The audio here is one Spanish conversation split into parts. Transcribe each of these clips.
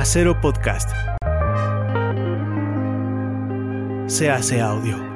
Casero Podcast. Se hace audio.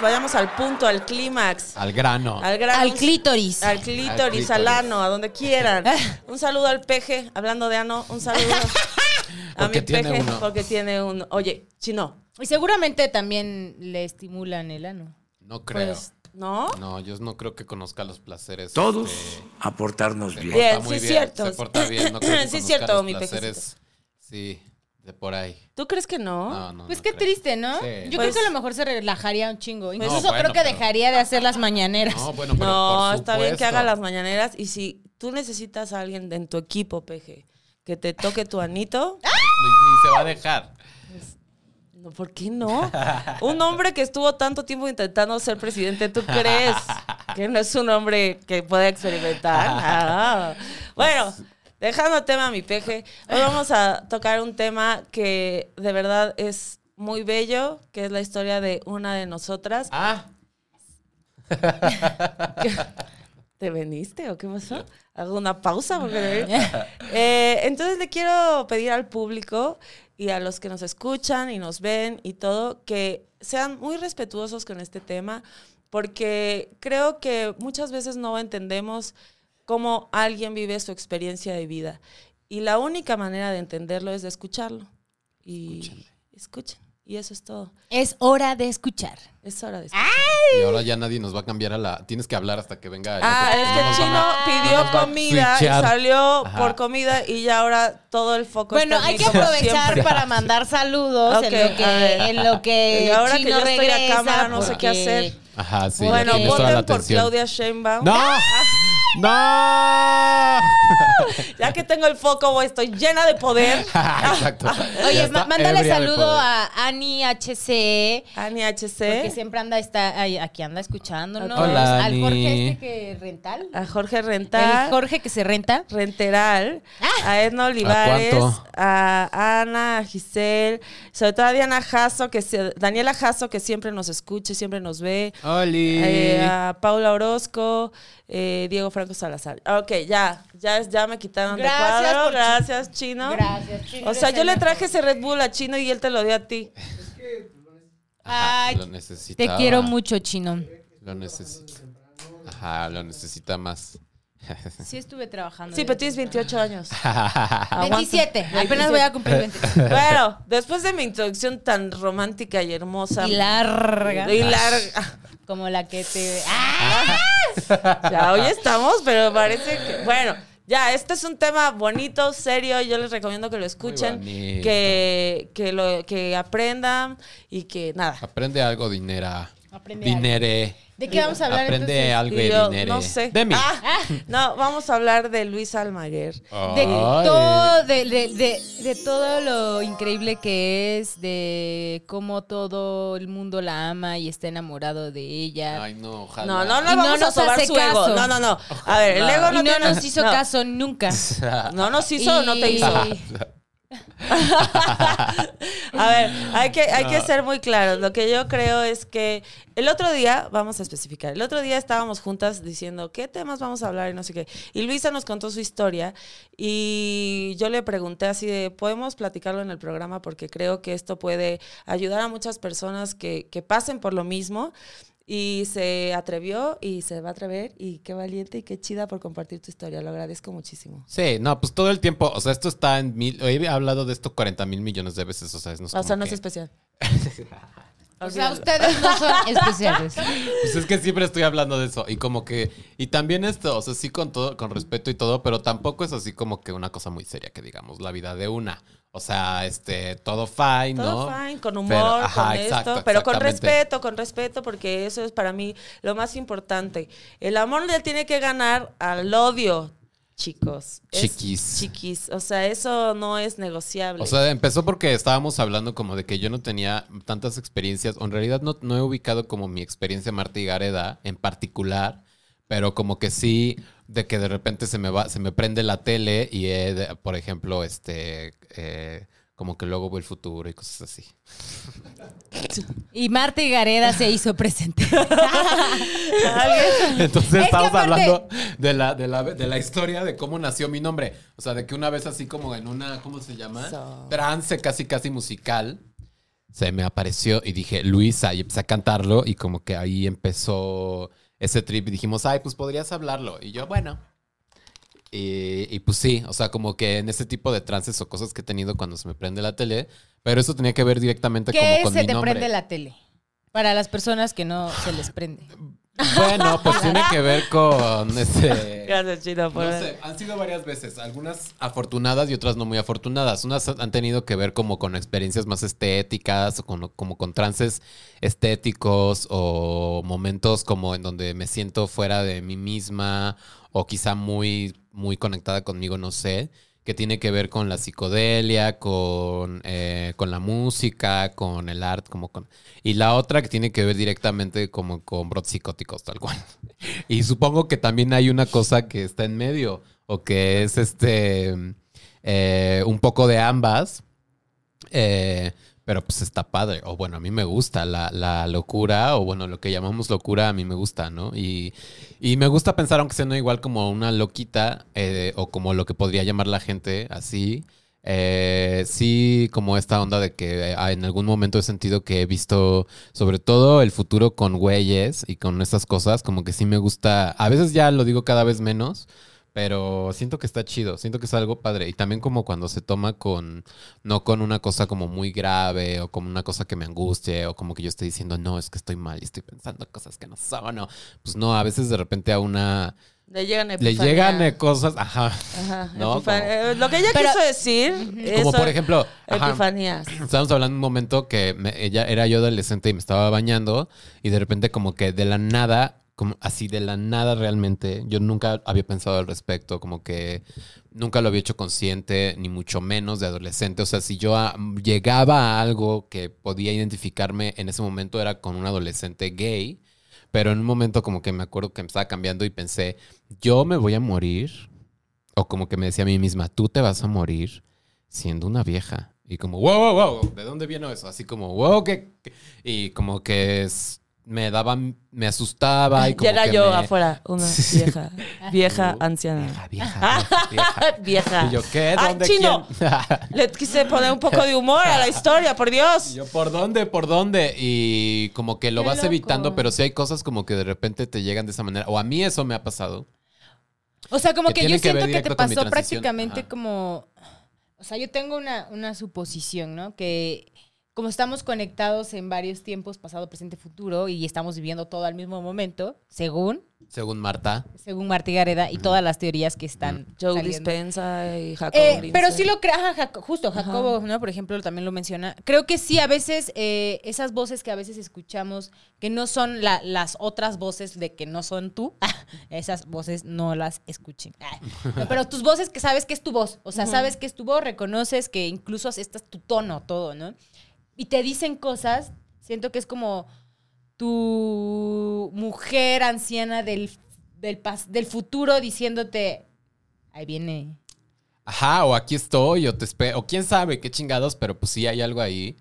Vayamos al punto, al clímax. Al grano. Al gran. Al clítoris. Al clítoris, Al clítoris. al ano, a donde quieran. Un saludo al peje, hablando de ano, un saludo a Porque mi tiene peje, uno. porque tiene uno. Oye, chino, Y seguramente también le estimulan el ano. No creo. pues, ¿no? No, yo no creo que conozca los placeres. Todos este, aportarnos bien. Bien, sí, cierto. Se porta bien. No creo que Sí, cierto, los mi placeres. Sí, de por ahí. ¿Tú crees que no? No, no. Pues no qué creo. triste, ¿no? Sí. Yo Pues- creo que a lo mejor se relajaría un chingo. Incluso No, bueno, creo que pero- dejaría de hacer las mañaneras. No, bueno, pero No, por está bien que haga las mañaneras. Y si tú necesitas a alguien en tu equipo, peje, que te toque tu anito, Ni, ni se va a dejar. no, ¿por qué no? Un hombre que estuvo tanto tiempo intentando ser presidente, ¿tú crees que no es un hombre que pueda experimentar? Ah. Bueno, dejando el tema, mi peje, hoy vamos a tocar un tema que de verdad es muy bello, que es la historia de una de nosotras. Ah, ¿Te veniste o qué pasó? Hago una pausa porque... Eh, entonces le quiero pedir al público y a los que nos escuchan y nos ven y todo que sean muy respetuosos con este tema porque creo que muchas veces no entendemos cómo alguien vive su experiencia de vida y la única manera de entenderlo es de escucharlo y escuchen y eso es todo. Es hora de escuchar. Es hora de escuchar. y ahora ya nadie nos va a cambiar a la. Tienes que hablar hasta que venga. el Ah, es que el chino a- pidió no comida y salió Ajá. por comida y ya ahora todo el foco Bueno, está en hay mí, que como aprovechar siempre. para mandar saludos Ok, en lo que, en lo que Y ahora que Chino yo estoy a regresa, cámara, no sé qué porque- hacer. Ajá, sí. bueno, voten por. Claudia Sheinbaum. ¡No! ¡No! Ya que tengo el foco, voy, estoy llena de poder. Exacto. Oye, mándale saludo a Ani HCE. Ani Porque HC, siempre anda está aquí anda escuchándonos. Hola, Al Ani. Jorge este que rental. a Jorge El Rental, Jorge que se renta. Renteral, a Edna Olivares, cuánto? a, Ana, a Giselle, sobre todo a Diana Jasso, que se- Daniela Jasso, que siempre nos escucha y siempre nos ve. ¡Oli! Eh, a Paula Orozco, eh, Diego Franco Salazar. Ok, ya, ya, ya me quitaron Gracias de cuadro. por- Gracias, Chino. Gracias, Chino, O sea, yo le traje ese Red Bull a Chino y él te lo dio a ti. Ajá, Ay, lo Te necesitaba. quiero mucho, Chino. Lo necesita. Ajá, lo necesita más. Sí estuve trabajando. Sí, pero tienes 28 años. 27. Apenas voy a cumplir 27. Bueno, después de mi introducción tan romántica y hermosa. Y larga. Y larga. Como la que te... ¡Ah! Ya hoy estamos, pero parece que. Bueno, ya, este es un tema bonito, serio. Yo les recomiendo que lo escuchen, que, que, lo, que aprendan y que nada. Aprende algo, dinera. Aprende Dinere. ¿De qué vamos a hablar Aprende entonces? algo Y de yo dinere. no sé. De mí. Ah, no, vamos a hablar de Luis Almaguer. De todo, de, de- de- de todo lo increíble que es, de cómo todo el mundo la ama y está enamorado de ella. Ay, no, ojalá. No, no, no Y no vamos a nos sobar hace su ego. caso. No, no, no. A ver, el ego y no, no tiene- nos hizo no. caso nunca. No nos hizo o no te Y- hizo. A ver, hay que, hay que ser muy claros. Lo que yo creo es que el otro día, vamos a especificar, el otro día estábamos juntas diciendo qué temas vamos a hablar y no sé qué. Y Luisa nos contó su historia y yo le pregunté así de, ¿podemos platicarlo en el programa? Porque creo que esto puede ayudar a muchas personas que, que pasen por lo mismo. Y se atrevió y se va a atrever y qué valiente y qué chida por compartir tu historia. Lo agradezco muchísimo. Sí, no, pues todo el tiempo, o sea, esto está en mil, he hablado de esto 40 mil millones de veces, o sea, es, no es O sea, no es especial. O sea, ustedes no son especiales. Pues es que siempre estoy hablando de eso y como que, y también esto, o sea, sí con todo, con respeto y todo, pero tampoco es así como que una cosa muy seria que digamos, la vida de una. O sea, este, todo fine, Todo ¿no? fine, con humor, Pero- con ajá, esto, exacto, pero con respeto, con respeto, porque eso es para mí lo más importante. El amor le tiene que ganar al odio, chicos. Chiquis. Chiquis. O sea, eso no es negociable. O sea, empezó porque estábamos hablando como de que yo no tenía tantas experiencias, o en realidad no, no he ubicado como mi experiencia Marta y Gareda en particular, pero como que sí, de que de repente se me va, se me prende la tele y, eh, de- por ejemplo, este, eh, como que luego veo el futuro y cosas así. Y Marta y Gareda se hizo presente. Entonces que estamos hablando de la, de, la, de la historia de cómo nació mi nombre. O sea, de que una vez así como en una, ¿cómo se llama? So. Trance casi, casi musical. Se me apareció y dije, Luisa, y empecé a cantarlo y como que ahí empezó ese trip y dijimos, ay, pues podrías hablarlo. Y yo, bueno. Y, y pues sí, o sea, como que en ese tipo de trances o cosas que he tenido cuando se me prende la tele, pero eso tenía que ver directamente como ¿Qué con se mi te prende la tele? Para las personas que no se les prende. Bueno, pues tiene que ver con ese... Gracias, Chino, por No sé, han sido varias veces, algunas afortunadas y otras no muy afortunadas. Unas han tenido que ver como con experiencias más estéticas, o con- como con trances estéticos o momentos como en donde me siento fuera de mí misma o quizá muy, muy conectada conmigo, no sé, que tiene que ver con la psicodelia, con, eh, con la música, con el arte, como con... Y la otra que tiene que ver directamente como con brotes psicóticos, tal cual. Y supongo que también hay una cosa que está en medio, o que es este eh, un poco de ambas. eh, pero pues está padre. O bueno, a mí me gusta la, la locura, o bueno, lo que llamamos locura, a mí me gusta, ¿no? Y, y me gusta pensar, aunque sea no igual como una loquita, eh, o como lo que podría llamar la gente así. eh, sí, como esta onda de que eh, en algún momento he sentido que he visto, sobre todo el futuro con güeyes y con estas cosas, como que sí me gusta. A veces ya lo digo cada vez menos, pero siento que está chido, siento que es algo padre. Y también como cuando se toma con, no con una cosa como muy grave o como una cosa que me angustie o como que yo estoy diciendo, no, es que estoy mal y estoy pensando cosas que no son. O, pues no, a veces de repente a una Le llegan le llegan eh, cosas, ajá. Ajá, ¿no? Como- eh, Lo que ella Pero- quiso decir es Como por ejemplo, ajá, epifanías. Estábamos hablando un momento que me- ella era yo adolescente y me estaba bañando y de repente como que de la nada, como así de la nada realmente, yo nunca había pensado al respecto, como que nunca lo había hecho consciente, ni mucho menos de adolescente. O sea, si yo llegaba a algo que podía identificarme en ese momento era con un adolescente gay, pero en un momento como que me acuerdo que me estaba cambiando y pensé, yo me voy a morir, o como que me decía a mí misma, tú te vas a morir siendo una vieja. Y como, wow, wow, wow, ¿de dónde vino eso? Así como, wow, qué?". Y como que es- me daba, me asustaba y como Ya era que yo me- afuera, una Sí. vieja, vieja Uh, anciana. Vieja, vieja, vieja. Y yo, ¿qué? Ah, ¿Dónde? chino. ¿Quién? Le quise poner un poco de humor a la historia, por Dios. Y yo, ¿por dónde? ¿Por dónde? Y como que lo Qué vas loco. evitando, pero sí hay cosas como que de repente te llegan de esa manera. O a mí eso me ha pasado. O sea, como Que yo siento que te pasó prácticamente Ajá. como... O sea, yo tengo una, una suposición, ¿no? Que como estamos conectados en varios tiempos, pasado, presente, futuro, y estamos viviendo todo al mismo momento, según, Según Marta. según Martí Gareda y todas las teorías que están Joe saliendo. Dispensa y Jacobo Eh, pero sí lo Jaco- justo Jacobo, ¿no? Por ejemplo, también lo menciona. Creo que sí, a veces eh, esas voces que a veces escuchamos, que no son la- las otras voces de que no son tú, esas voces no las escuchen. No, pero tus voces que sabes que es tu voz, o sea, sabes que es tu voz, reconoces que incluso este es tu tono, todo, ¿no? Y te dicen cosas, siento que es como tu mujer anciana del, del, del futuro diciéndote, ahí viene Ajá, o aquí estoy, o te espero. O quién sabe qué chingados, pero pues sí hay algo ahí.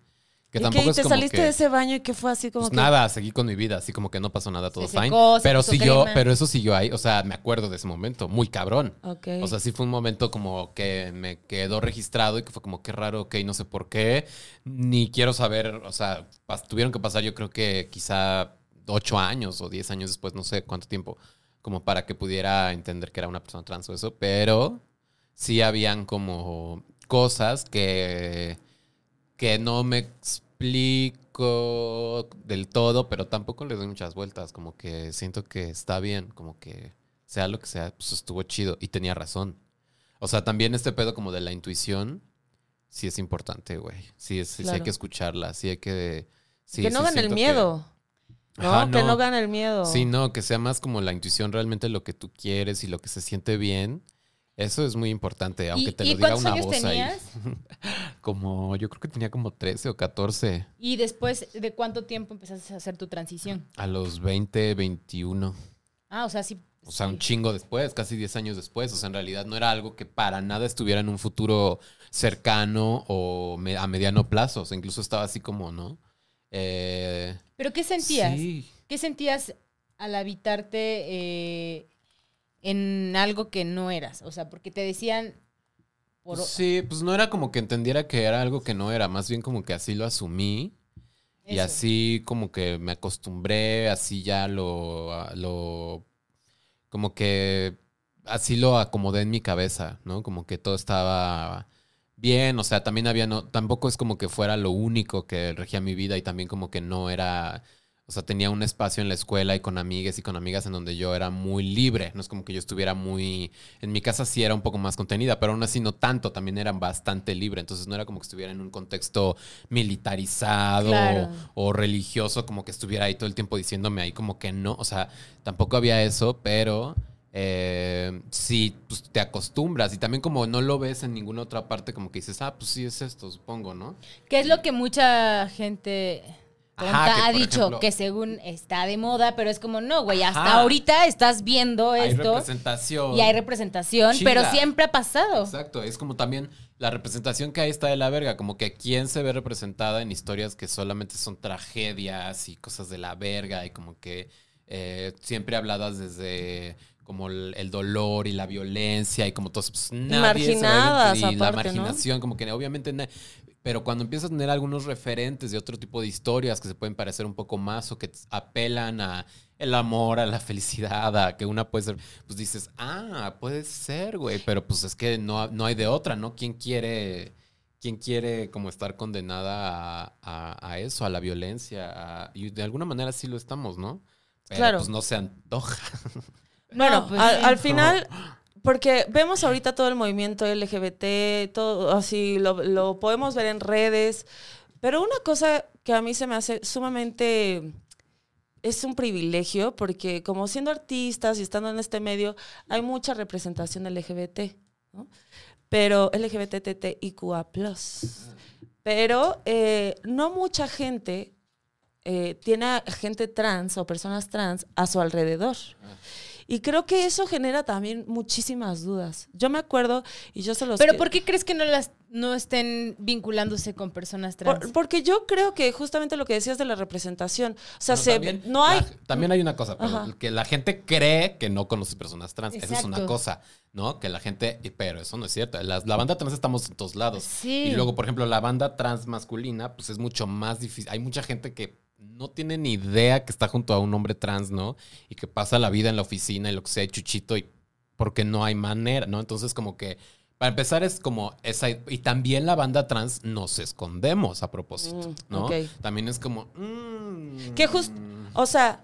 Que ¿Y tampoco? ¿Y es te como saliste que- de ese baño y qué fue así como Pues que... nada, seguí con mi vida, así como que no pasó nada, todo Se fine. secó, se pero siguió, crema. pero eso siguió ahí, o sea, me acuerdo de ese momento, muy cabrón. Ok. O sea, sí fue un momento como que me quedó registrado y que fue como qué raro, ok, no sé por qué, ni quiero saber, o sea, tuvieron que pasar yo creo que quizá ocho años o diez años después, no sé cuánto tiempo, como para que pudiera entender que era una persona trans o eso, pero sí habían como cosas que, que no me explico del todo, pero tampoco le doy muchas vueltas, como que siento que está bien, como que sea lo que sea, pues estuvo chido y tenía razón. O sea, también este pedo como de la intuición, sí es importante, güey. Sí, es, sí hay Claro. que escucharla, sí hay que... sí, que no sí gane el que- miedo. ¿no? Que no gane el miedo. Sí, no, que sea más como la intuición realmente lo que tú quieres y lo que se siente bien. Eso es muy importante, aunque ¿Y, te lo diga una años voz tenías? ahí. Como, yo creo que tenía como 13 o 14 ¿Y después de cuánto tiempo empezaste a hacer tu transición? a los 20, 21. Ah, o sea, sí, O sea, un chingo después, casi 10 años después. O sea, en realidad no era algo que para nada estuviera en un futuro cercano o me- a mediano plazo. O sea, incluso estaba así como, ¿no? Eh, ¿Pero qué sentías? Sí. ¿Qué sentías al habitarte eh, en algo que no eras? O sea, porque te decían... por- Sí, pues no era como que entendiera que era algo que no era, más bien como que así lo asumí. Y así como que me acostumbré, así ya lo, lo, como que así lo acomodé en mi cabeza, ¿no? Como que todo estaba bien, o sea, también había, no, tampoco es como que fuera lo único que regía mi vida y también como que no era, o sea, tenía un espacio en la escuela y con amigas y con amigas en donde yo era muy libre, no es como que yo estuviera muy, en mi casa sí era un poco más contenida, pero aún así no tanto, también era bastante libre, entonces no era como que estuviera en un contexto militarizado Claro. o religioso, como que estuviera ahí todo el tiempo diciéndome ahí como que no, o sea, tampoco había eso, pero eh, sí, pues te acostumbras. Y también como no lo ves en ninguna otra parte, como que dices, ah, pues sí es esto, supongo, ¿no? ¿Qué es lo que mucha gente Ajá, ha dicho? ejemplo- que según está de moda, pero es como, no, güey, hasta Ajá. ahorita estás viendo Hay esto representación. y hay representación, Chida. pero siempre ha pasado. Exacto, es como también la representación que hay está de la verga, como que quién se ve representada en historias que solamente son tragedias y cosas de la verga y como que eh, siempre habladas desde como el, el dolor y la violencia y como todo eso, pues, nadie se va a Marginadas, y la marginación, como que obviamente pero cuando empiezas a tener algunos referentes de otro tipo de historias que se pueden parecer un poco más o que apelan a el amor, a la felicidad, a que una puede ser, pues dices, ah, puede ser, güey, pero pues es que no, no hay de otra, ¿no? ¿Quién quiere, quién quiere como estar condenada a, a- a eso, a la violencia? a- y de alguna manera sí lo estamos, ¿no? Pero Claro. pues no se antoja. Bueno, No, pues al, sí. al final, porque vemos ahorita todo el movimiento LGBT, todo así, lo, podemos ver en redes, pero una cosa que a mí se me hace sumamente... Es un privilegio porque como siendo artistas y estando en este medio, hay mucha representación LGBT, ¿no? Pero LGBTTIQA+. Pero eh, no mucha gente eh, tiene gente trans o personas trans a su alrededor. Y creo que eso genera también muchísimas dudas. Yo me acuerdo y yo se los... Pero que- ¿por qué crees que no las no estén vinculándose con personas trans? por- porque yo creo que justamente lo que decías de la representación, o sea, se- también no hay... la- también hay una cosa, pero que la gente cree que no conoce personas trans. Esa es una Exacto. cosa, ¿no? Que la gente, pero eso no es cierto. La, la banda trans estamos en todos lados. Sí. Y luego, por ejemplo, la banda trans masculina, pues es mucho más difícil. Hay mucha gente que no tiene ni idea que está junto a un hombre trans, ¿no? Y que pasa la vida en la oficina y lo que sea, chuchito, y porque no hay manera, ¿no? Entonces, como que, para empezar, es como esa. Y también la banda trans nos escondemos a propósito, Mm, ¿no? También es como. mm, Que just- O sea,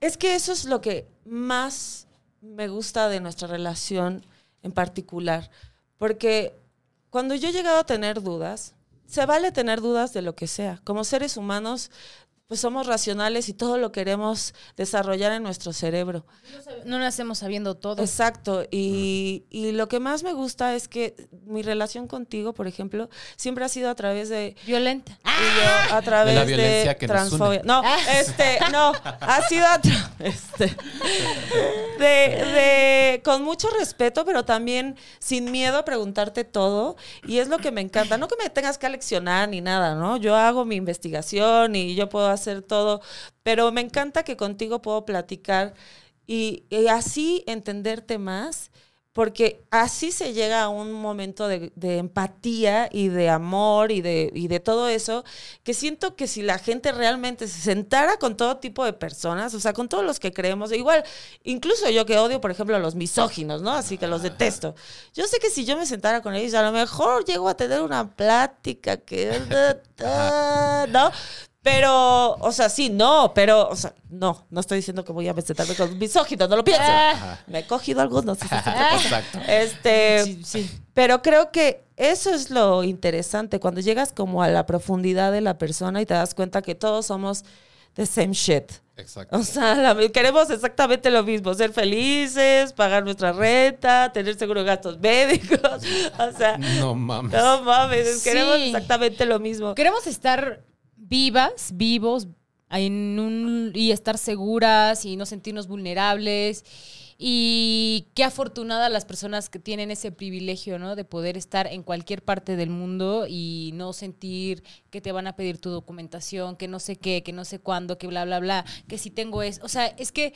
es que eso es lo que más me gusta de nuestra relación en particular. Porque cuando yo he llegado a tener dudas, se vale tener dudas de lo que sea. Como seres humanos, pues somos racionales y todo lo queremos desarrollar en nuestro cerebro. No nacemos sabiendo todo. Exacto. Y, y lo que más me gusta es que mi relación contigo, por ejemplo, siempre ha sido a través de Violenta. y yo a través De la violencia que nos transfobia. une. No, este, no, ha sido a este, de, de- con mucho respeto, pero también sin miedo a preguntarte todo. Y es lo que me encanta. No que me tengas que leccionar ni nada, ¿no? Yo hago mi investigación y yo puedo hacer todo, pero me encanta que contigo puedo platicar y, y así entenderte más. Porque así se llega a un momento de, de empatía y de amor y de, y de todo eso, que siento que si la gente realmente se sentara con todo tipo de personas, o sea, con todos los que creemos, igual, incluso yo que odio, por ejemplo, a los misóginos, ¿no? Así que los detesto. Yo sé que si yo me sentara con ellos, a lo mejor llego a tener una plática que... ¿No? Pero, o sea, sí, no, pero, o sea, no, no estoy diciendo que voy a sentarme con misóginos, no lo pienso. Ah. Me he cogido algunos. sí, sí, sí. Exacto. Este, Sí, sí. pero creo que eso es lo interesante, cuando llegas como a la profundidad de la persona y te das cuenta que todos somos the same shit. Exacto. O sea, la- queremos exactamente lo mismo, ser felices, pagar nuestra renta, tener seguro de gastos médicos. O sea, No mames. no mames, queremos exactamente lo mismo. Queremos estar vivas, vivos, y estar seguras y no sentirnos vulnerables. Y qué afortunadas las personas que tienen ese privilegio, ¿no? De poder estar en cualquier parte del mundo y no sentir que te van a pedir tu documentación, que no sé qué, que no sé cuándo, que bla, bla, bla, que si tengo es. O sea, es que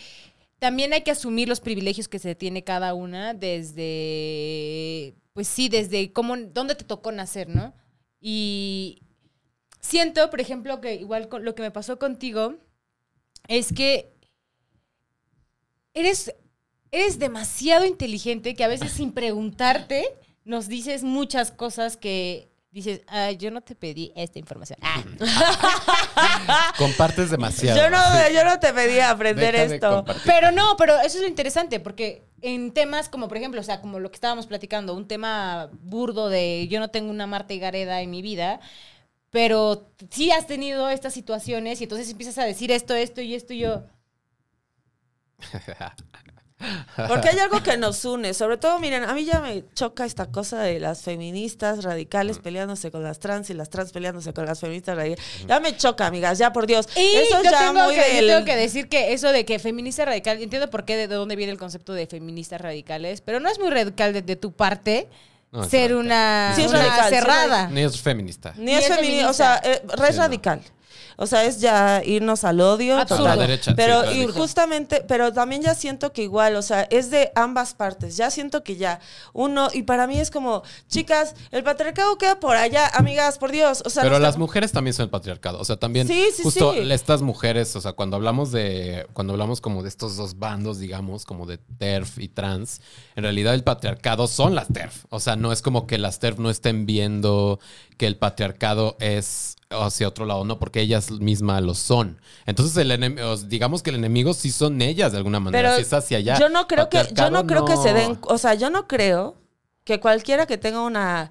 también hay que asumir los privilegios que se tiene cada una desde, pues sí, desde cómo, dónde te tocó nacer, ¿no? Y siento, por ejemplo, que igual con lo que me pasó contigo es que eres, eres demasiado inteligente que a veces sin preguntarte nos dices muchas cosas que dices, "Ay, yo no te pedí esta información. Ah. Compartes demasiado. Yo no, yo no te pedí aprender Deja esto. Pero no, pero eso es lo interesante, porque en temas como, por ejemplo, o sea, como lo que estábamos platicando, un tema burdo de yo no tengo una Marta y Gareda en mi vida, pero sí has tenido estas situaciones y entonces empiezas a decir esto, esto y esto y yo. Porque hay algo que nos une. Sobre todo, miren, a mí ya me choca esta cosa de las feministas radicales peleándose con las trans y las trans peleándose con las feministas radicales. Ya me choca, amigas, ya por Dios. Y Eso yo, ya tengo muy que, yo del- tengo que decir que eso de que feminista radical, entiendo por qué, de dónde viene el concepto de feministas radicales, pero no es muy radical de, de tu parte No, ser una, Sí, es una cerrada. Ni es feminista. Ni Ni es feminista, o sea, eh, es Sí, no. radical. O sea, es ya irnos al odio. Absurdo. total. A la derecha, Pero y justamente, pero también ya siento que igual, o sea, es de ambas partes. Ya siento que ya uno, y para mí es como, chicas, el patriarcado queda por allá, amigas, por Dios. O sea, Pero las mujeres también son el patriarcado. O sea, también Sí, sí, justo sí. estas mujeres, o sea, cuando hablamos de, cuando hablamos como de estos dos bandos, digamos, como de TERF y trans, en realidad el patriarcado son las TERF. O sea, no es como que las TERF no estén viendo que el patriarcado es hacia otro lado, no, porque ellas mismas lo son. Entonces, el enem- os- digamos que el enemigo sí son ellas de alguna manera, Pero si es hacia allá. Yo no creo que, yo no creo que se den, o sea, yo no creo que cualquiera que tenga una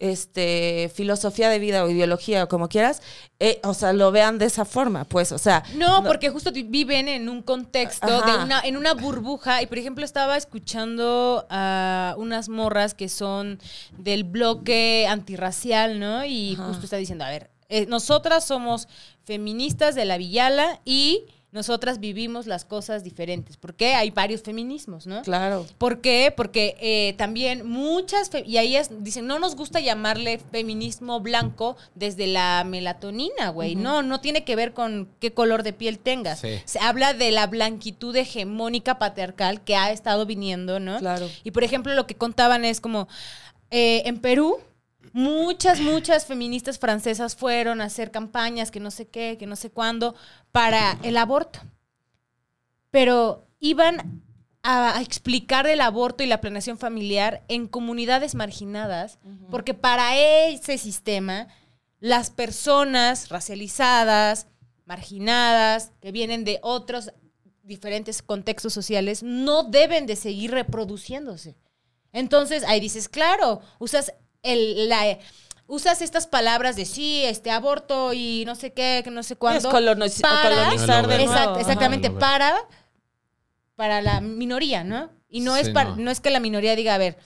este filosofía de vida o ideología o como quieras, eh, o sea, lo vean de esa forma, pues, o sea, No, porque justo vi- viven en un contexto de una, en una burbuja. Y por ejemplo, estaba escuchando a unas morras que son del bloque antirracial, ¿no? Y Ajá. justo está diciendo, a ver, eh, nosotras somos feministas de la Villala y nosotras vivimos las cosas diferentes. Porque hay varios feminismos, ¿no? claro. ¿Por qué? Porque eh, también muchas, y ahí es- dicen, no nos gusta llamarle feminismo blanco desde la melatonina, güey. No, no tiene que ver con qué color de piel tengas. Sí. Se habla de la blanquitud hegemónica patriarcal que ha estado viniendo, ¿no? Claro. Y por ejemplo, lo que contaban es como, eh, en Perú, muchas, muchas feministas francesas fueron a hacer campañas, que no sé qué, que no sé cuándo, para el aborto. Pero iban a, explicar el aborto y la planeación familiar en comunidades marginadas, porque para ese sistema, las personas racializadas, marginadas, que vienen de otros diferentes contextos sociales, no deben de seguir reproduciéndose. Entonces, ahí dices, claro, usas el, la, usas estas palabras de sí, este aborto y no sé qué, que no sé cuándo. Es coloniz- para- colonizar de nuevo. Exact- exactamente, para, para la minoría, ¿no? Y no, Sí, es para, no. no. es que la minoría diga, a ver,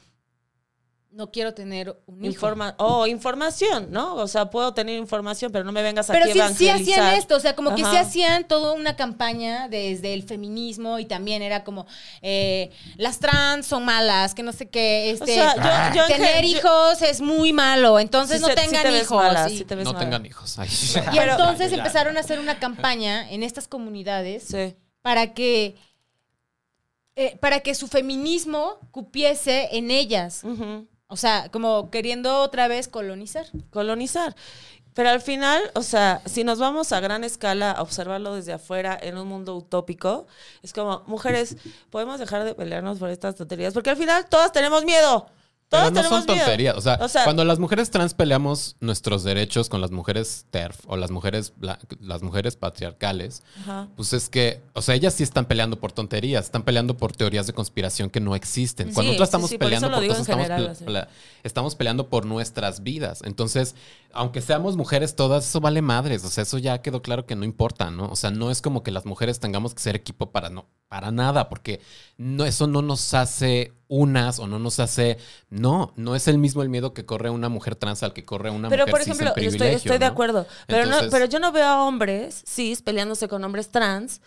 no quiero tener un hijo. Informa o información, ¿no? O sea, puedo tener información, pero no me vengas Pero aquí a sí, sí hacían evangelizar. esto, o sea, como que Ajá. sí hacían toda una campaña desde el feminismo y también era como eh, las trans son malas, que no sé qué, este, sea, yo- yo en tener yo- hijos es muy malo, entonces no se- tengan te hijos. mala, y te No mala. tengan hijos. Ay. y Pero- entonces Ya. empezaron a hacer una campaña en estas comunidades Sí. para que eh, para que su feminismo cupiese en ellas. O sea, como queriendo otra vez colonizar. colonizar. Pero al final, o sea, si nos vamos a gran escala a observarlo desde afuera en un mundo utópico, es como, mujeres, podemos dejar de pelearnos por estas tonterías, porque al final todas tenemos miedo. Pero no son tonterías. O sea, O sea- cuando las mujeres trans peleamos nuestros derechos con las mujeres TERF o las mujeres, las mujeres patriarcales, Ajá. pues es que, o sea, ellas sí están peleando por tonterías, están peleando por teorías de conspiración que no existen. Sí, Cuando nosotros estamos sí, peleando por cosas, estamos, general, estamos peleando por nuestras vidas. Entonces, aunque seamos mujeres todas, eso vale madres. O sea, eso ya quedó claro que no importa, ¿no? O sea, no es como que las mujeres tengamos que ser equipo para no, para nada, porque no, eso no nos hace unas o no nos hace. No, no es el mismo el miedo que corre una mujer trans al que corre una Pero, mujer por cis en ejemplo, yo estoy, estoy de acuerdo. Pero, no, pero yo no veo a hombres cis peleándose con hombres trans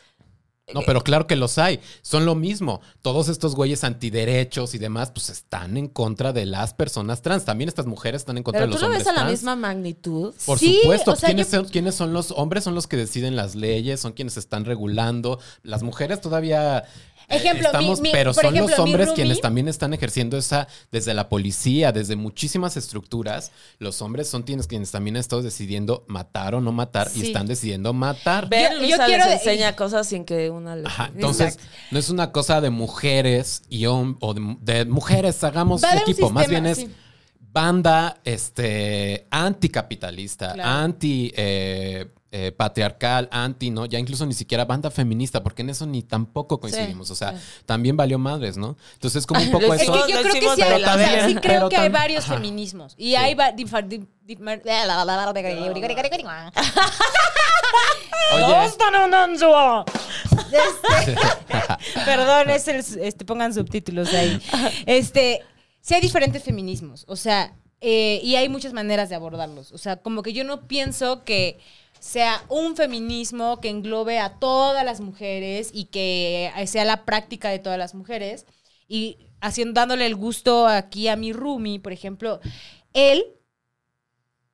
No, pero claro que los hay. Son lo mismo. Todos estos güeyes antiderechos y demás, pues están en contra de las personas trans. También estas mujeres están en contra Pero de tú los lo hombres ves a la trans. misma magnitud. Por Sí, supuesto. o sea, ¿Quiénes, yo- son, quiénes son los hombres? Son los que deciden las leyes, son quienes están regulando. Las mujeres todavía. Eh, Ejemplo, estamos, mi- mi- pero por son ejemplo, los hombres roomie- quienes también están ejerciendo esa desde la policía, desde muchísimas estructuras. Los hombres son quienes, quienes también están decidiendo matar o no matar y están decidiendo matar. Ver, Yo- yo quiero les de- enseña cosas sin que una le... Ajá, entonces no es una cosa de mujeres y hom- o de, de mujeres hagamos equipo, más bien es sí. banda este anticapitalista, Claro. anti eh, eh, patriarcal, anti, ¿no? Ya incluso ni siquiera banda feminista, porque en eso ni tampoco coincidimos. o sea, también valió madres, ¿no? Entonces es como un poco Es eso. que yo creo que sí, hay, la o sea, vida. sí creo Pero que hay tam- varios ajá. feminismos. Y hay Este, Perdón, es el, este, pongan subtítulos ahí. Este, sí hay diferentes feminismos, o sea, eh, y hay muchas maneras de abordarlos. O sea, como que yo no pienso que sea un feminismo que englobe a todas las mujeres y que sea la práctica de todas las mujeres. Y haciendo, dándole el gusto aquí a mi Rumi, por ejemplo, él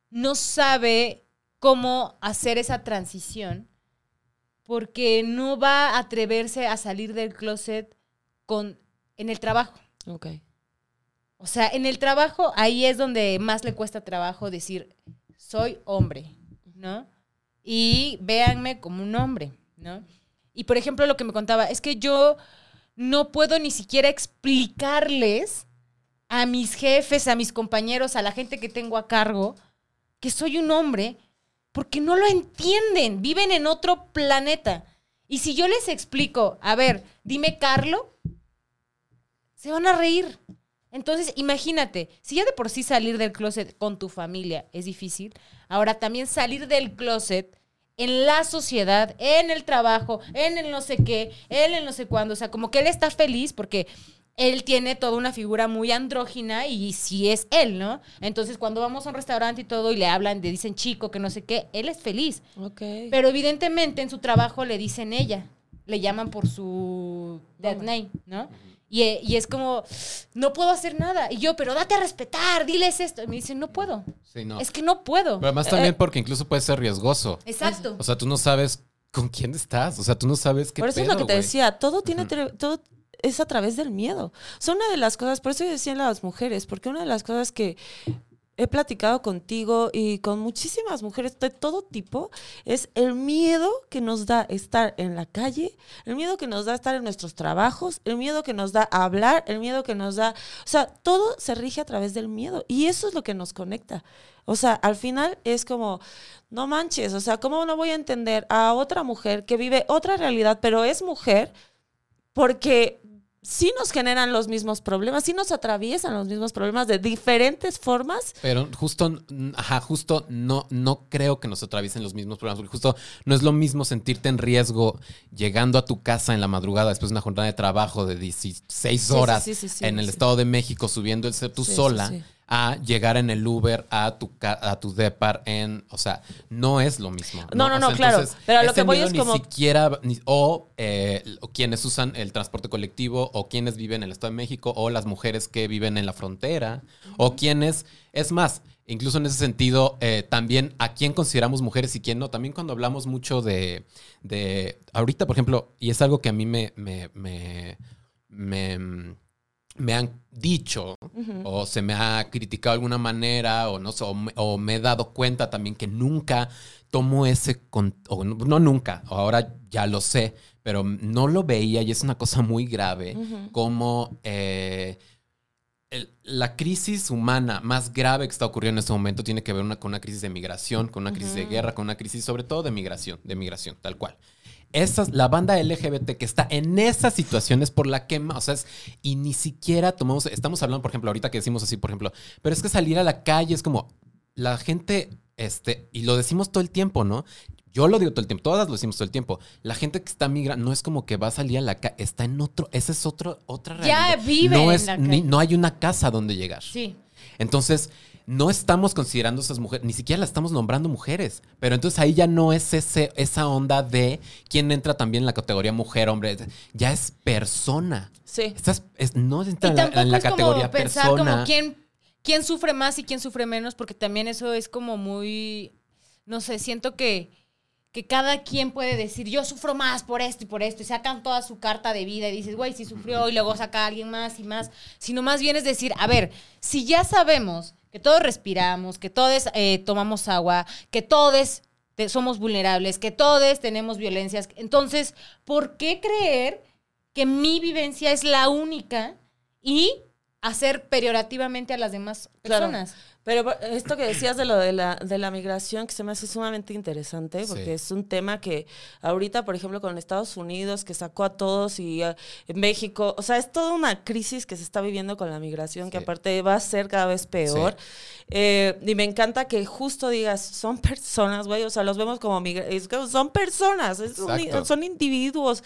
no sabe cómo hacer esa transición porque no va a atreverse a salir del closet con, en el trabajo. Ok. O sea, en el trabajo ahí es donde más le cuesta trabajo decir, soy hombre, ¿no? Y véanme como un hombre, ¿no? Y por ejemplo, lo que me contaba es que yo no puedo ni siquiera explicarles a mis jefes, a mis compañeros, a la gente que tengo a cargo, que soy un hombre, porque no lo entienden, viven en otro planeta. Y si yo les explico, a ver, dime Carlo, se van a reír. Entonces, imagínate, si ya de por sí salir del closet con tu familia es difícil, ahora también salir del closet en la sociedad, en el trabajo, en el no sé qué, en el no sé cuándo. O sea, como que él está feliz porque él tiene toda una figura muy andrógina y sí es él, ¿no? Entonces, cuando vamos a un restaurante y todo y le hablan, le dicen chico, que no sé qué, él es feliz. Pero evidentemente en su trabajo le dicen ella, le llaman por su dead name, ¿no? Y, eh, y es como, no puedo hacer nada. Y yo, pero date a respetar, diles esto. Y me dicen, no puedo. Sí, no. Es que no puedo. Pero además también porque incluso puede ser riesgoso. Exacto. O sea, tú no sabes con quién estás. O sea, tú no sabes qué Por eso es lo que te decía, todo tiene tre- todo es a través del miedo. Son una de las cosas, por eso yo decía en las mujeres, porque una de las cosas que he platicado contigo y con muchísimas mujeres de todo tipo es el miedo que nos da estar en la calle, el miedo que nos da estar en nuestros trabajos, el miedo que nos da hablar, el miedo que nos da, o sea, todo se rige a través del miedo y eso es lo que nos conecta. O sea, al final es como, no manches, o sea, ¿cómo no voy a entender a otra mujer que vive otra realidad, pero es mujer? Porque sí nos generan los mismos problemas, sí nos atraviesan los mismos problemas de diferentes formas. Pero justo, ajá, justo no, no creo que nos atraviesen los mismos problemas, porque justo no es lo mismo sentirte en riesgo llegando a tu casa en la madrugada después de una jornada de trabajo de 16 sí, horas sí, sí, sí, en el. Estado de México subiendo el ser tú sola. A llegar en el Uber a tu, a tu depar en, o sea, no es lo mismo. No, no, O no, sea, claro, entonces, pero lo que voy es ni como- siquiera, ni- o, eh, o quienes usan el transporte colectivo, o quienes viven en el Estado de México, o las mujeres que viven en la frontera, o quienes, es más, incluso en ese sentido, eh, también a quién consideramos mujeres y quién no. También cuando hablamos mucho de, de ahorita, por ejemplo, y es algo que a mí me, me, me, me, me han dicho o se me ha criticado de alguna manera o no sé, o me, o me he dado cuenta también que nunca tomo ese con- o no, no nunca, ahora ya lo sé, pero no lo veía y es una cosa muy grave como eh, el- la crisis humana más grave que está ocurriendo en este momento tiene que ver una- con una crisis de migración, con una crisis de guerra, con una crisis sobre todo de migración, de migración, tal cual. Esa, la banda LGBT que está en esas situaciones por la quema, o sea, es- y ni siquiera tomamos, estamos hablando, por ejemplo, ahorita que decimos así, por ejemplo, pero es que salir a la calle es como, la gente, este, y lo decimos todo el tiempo, ¿no? Yo lo digo todo el tiempo, todas lo decimos todo el tiempo. La gente que está migrando no es como que va a salir a la calle, está en otro, esa es otro, otra Ya realidad. vive no en es, la ni- calle. no hay una casa donde llegar. Sí. Entonces, no estamos considerando esas mujeres, ni siquiera las estamos nombrando mujeres. Pero entonces ahí ya no es ese, esa onda de quién entra también en la categoría mujer, hombre. Ya es persona. Sí. Estás, es- no entra Y en la, en la es como categoría pensar persona. como quién, quién sufre más y quién sufre menos, porque también eso es como muy, no sé, siento que, que cada quien puede decir, yo sufro más por esto y por esto, y sacan toda su carta de vida y dices, güey, si sufrió y luego saca a alguien más y más, sino más bien es decir, a ver, si ya sabemos que todos respiramos, que todos eh, tomamos agua, que todos somos vulnerables, que todos tenemos violencias, entonces, ¿por qué creer que mi vivencia es la única y hacer peyorativamente a las demás Claro. personas? Pero esto que decías de lo de la, de la migración, que se me hace sumamente interesante, porque Sí. es un tema que ahorita, por ejemplo, con Estados Unidos, que sacó a todos y en México, o sea, es toda una crisis que se está viviendo con la migración, que aparte va a ser cada vez peor. Eh, y me encanta que justo digas, son personas, güey, o sea, los vemos como migra es que son personas, es un- Exacto. son individuos.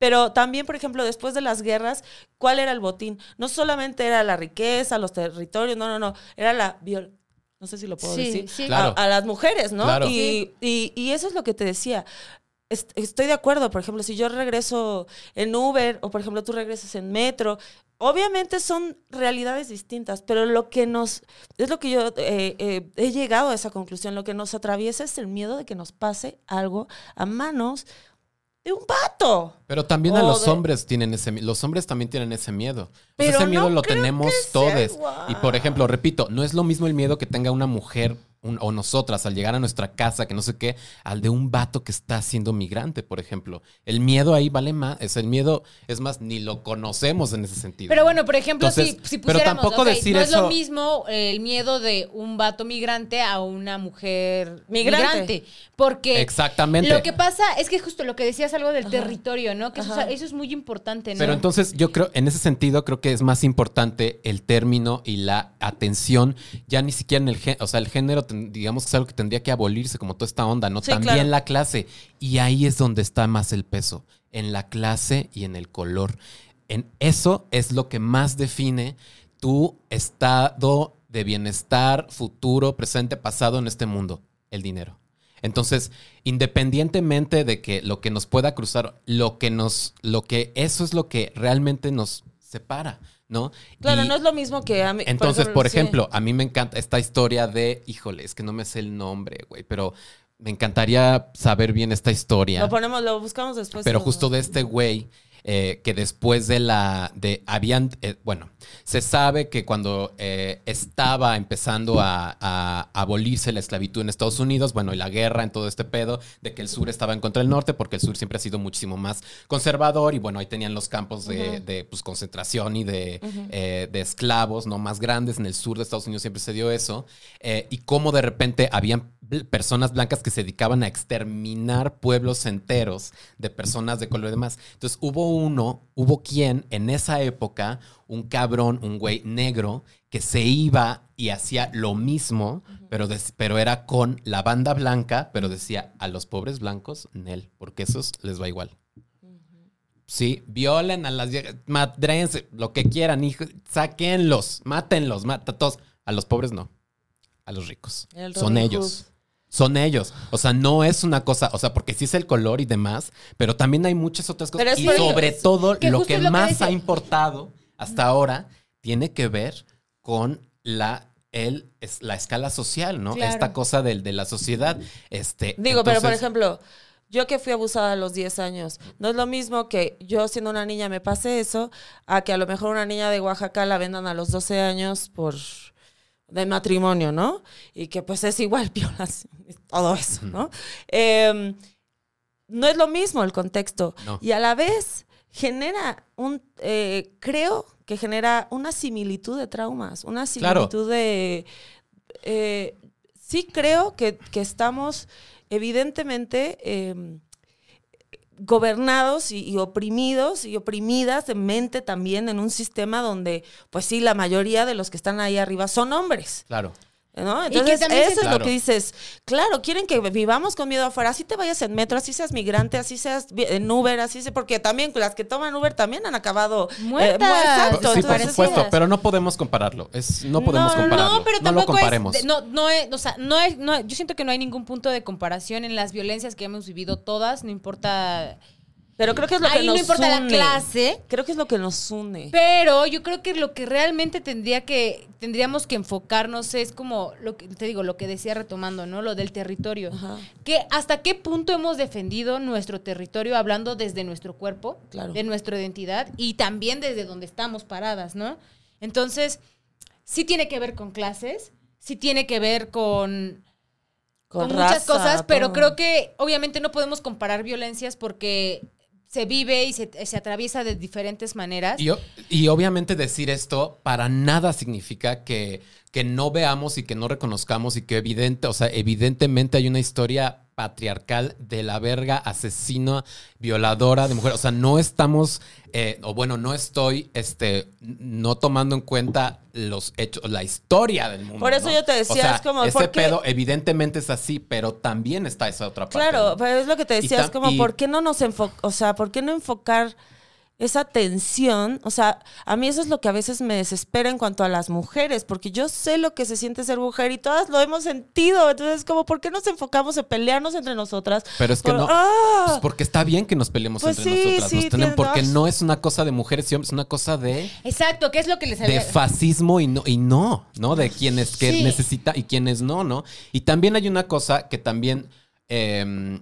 Pero también, por ejemplo, después de las guerras, ¿cuál era el botín? No solamente era la riqueza, los territorios, no, no, no, era la viol no sé si lo puedo Sí, decir, sí. a- Claro. a, las mujeres, ¿no? Claro. Y, y- y eso es lo que te decía. Est- Estoy de acuerdo, por ejemplo, si yo regreso en Uber o, por ejemplo, tú regresas en metro, obviamente son realidades distintas, pero lo que nos, es lo que yo eh, eh, he llegado a esa conclusión, lo que nos atraviesa es el miedo de que nos pase algo a manos de un vato. Pero también a los de- hombres tienen ese mi- los hombres también tienen ese miedo. O sea, Pero ese miedo no lo tenemos todos. Y por ejemplo, repito, no es lo mismo el miedo que tenga una mujer un- o nosotras al llegar a nuestra casa, que no sé qué, al de un vato que está siendo migrante, por ejemplo. El miedo ahí vale más, es el miedo, es más, ni lo conocemos en ese sentido. Pero ¿no? bueno, por ejemplo, Entonces, si, si pero pusiéramos, tampoco decir no es lo mismo el miedo de un vato migrante a una mujer Migrante. migrante. porque Exactamente. lo que pasa es que justo lo que decías algo del territorio, ¿no? Que eso, es muy importante, ¿no? Pero entonces yo creo, en ese sentido, creo que es más importante el término y la atención, ya ni siquiera en el género, o sea, el género, digamos que es algo que tendría que abolirse, como toda esta onda, ¿no? Sí, También claro. la clase. Y ahí es donde está más el peso, en la clase y en el color. En eso es lo que más define tu estado de bienestar futuro, presente, pasado en este mundo, el dinero. Entonces, independientemente de que lo que nos pueda cruzar, lo que nos, lo que eso es lo que realmente nos separa, ¿no? Claro, Y no es lo mismo que a mí. entonces, por ejemplo, a mí me encanta esta historia de, híjole, es que no me sé el nombre, güey, pero me encantaría saber bien esta historia. Lo ponemos, lo buscamos después. Pero justo de este güey, eh, que después de la. de habían. eh, bueno, se sabe que cuando eh, estaba empezando a, a abolirse la esclavitud en Estados Unidos, bueno, y la guerra en todo este pedo, de que el sur estaba en contra del norte, porque el sur siempre ha sido muchísimo más conservador, y bueno, ahí tenían los campos de, de, pues, concentración y de, eh, de esclavos, ¿no? Más grandes. En el sur de Estados Unidos siempre se dio eso. y cómo de repente habían personas blancas que se dedicaban a exterminar pueblos enteros de personas de color y demás. Entonces hubo uno, hubo quien en esa época, un cabrón, un güey negro, que se iba y hacía lo mismo, pero, pero era con la banda blanca, pero decía a los pobres blancos, Nel, porque esos les va igual. Sí, violen a las madrense, lo que quieran, hijo, sáquenlos, mátenlos, mata a todos. A los pobres no, a los ricos. El Son ellos. Son ellos. O sea, no es una cosa, o sea, porque sí es el color y demás, pero también hay muchas otras cosas. Y sobre todo, que lo que lo más ha importado hasta ahora tiene que ver con la, el, es, la escala social, ¿no? Claro. Esta cosa del, de la sociedad. Este, Digo, pero por ejemplo, yo que fui abusada a los 10 años, no es lo mismo que yo siendo una niña me pase eso, a que a lo mejor una niña de Oaxaca la vendan a los 12 años por de matrimonio, ¿no? Y que pues es igual violación, todo eso, ¿no? Eh, no es lo mismo el contexto. No. Y a la vez genera un, eh, creo que genera una similitud de traumas, una Claro. similitud de... eh, sí creo que, que estamos evidentemente eh, gobernados y, y oprimidos y oprimidas de mente también en un sistema donde, pues sí, la mayoría de los que están ahí arriba son hombres. Claro. ¿No? Entonces, eso se- es lo que dices. Claro, quieren que vivamos con miedo afuera. Así te vayas en metro, así seas migrante, así seas en Uber, así se, porque también las que toman Uber también han acabado eh, Muertas. sí, por supuesto, pero no podemos compararlo. Es, no podemos No, no, compararlo. No, pero no tampoco lo comparemos. es. no, no es, o sea, no es, no, yo siento que no hay ningún punto de comparación en las violencias que hemos vivido todas, no importa. Pero creo que es lo que nos no importa la une. clase. Creo que es lo que nos une. Pero yo creo que lo que realmente tendría que, tendríamos que enfocarnos es como lo que te digo, lo que decía retomando, ¿no? Lo del territorio. Ajá. Que hasta qué punto hemos defendido nuestro territorio hablando desde nuestro cuerpo, Claro. de nuestra identidad y también desde donde estamos paradas, ¿no? Entonces, sí tiene que ver con clases, sí tiene que ver con, con, muchas raza, cosas, pero todo. creo que obviamente no podemos comparar violencias porque se vive y se, se atraviesa de diferentes maneras. Y, y obviamente decir esto para nada significa que, que no veamos y que no reconozcamos y que evidente, o sea, evidentemente hay una historia patriarcal de la verga asesina, violadora de mujeres. O sea, no estamos, eh, o bueno, no estoy este, no tomando en cuenta los hechos, la historia del mundo. Por eso ¿no? yo te decía, O sea, es como, ese ¿por qué? pedo evidentemente es así, pero también está esa otra parte. Claro, ¿no? pero es lo que te Y decía, es como, y- ¿por qué no nos enfocamos? O sea, ¿por qué no enfocar esa tensión? O sea, a mí eso es lo que a veces me desespera en cuanto a las mujeres, porque yo sé lo que se siente ser mujer y todas lo hemos sentido. Entonces, como, ¿por qué nos enfocamos en pelearnos entre nosotras? Pero es que Por- no. ¡Ah! Pues porque está bien que nos peleemos Pues entre sí, nosotras. sí, nos porque no es una cosa de mujeres y hombres, es una cosa de, Exacto, ¿qué es lo que les de fascismo y no, y no, ¿no? De quienes que Sí. necesita y quienes no, ¿no? Y también hay una cosa que también. eh,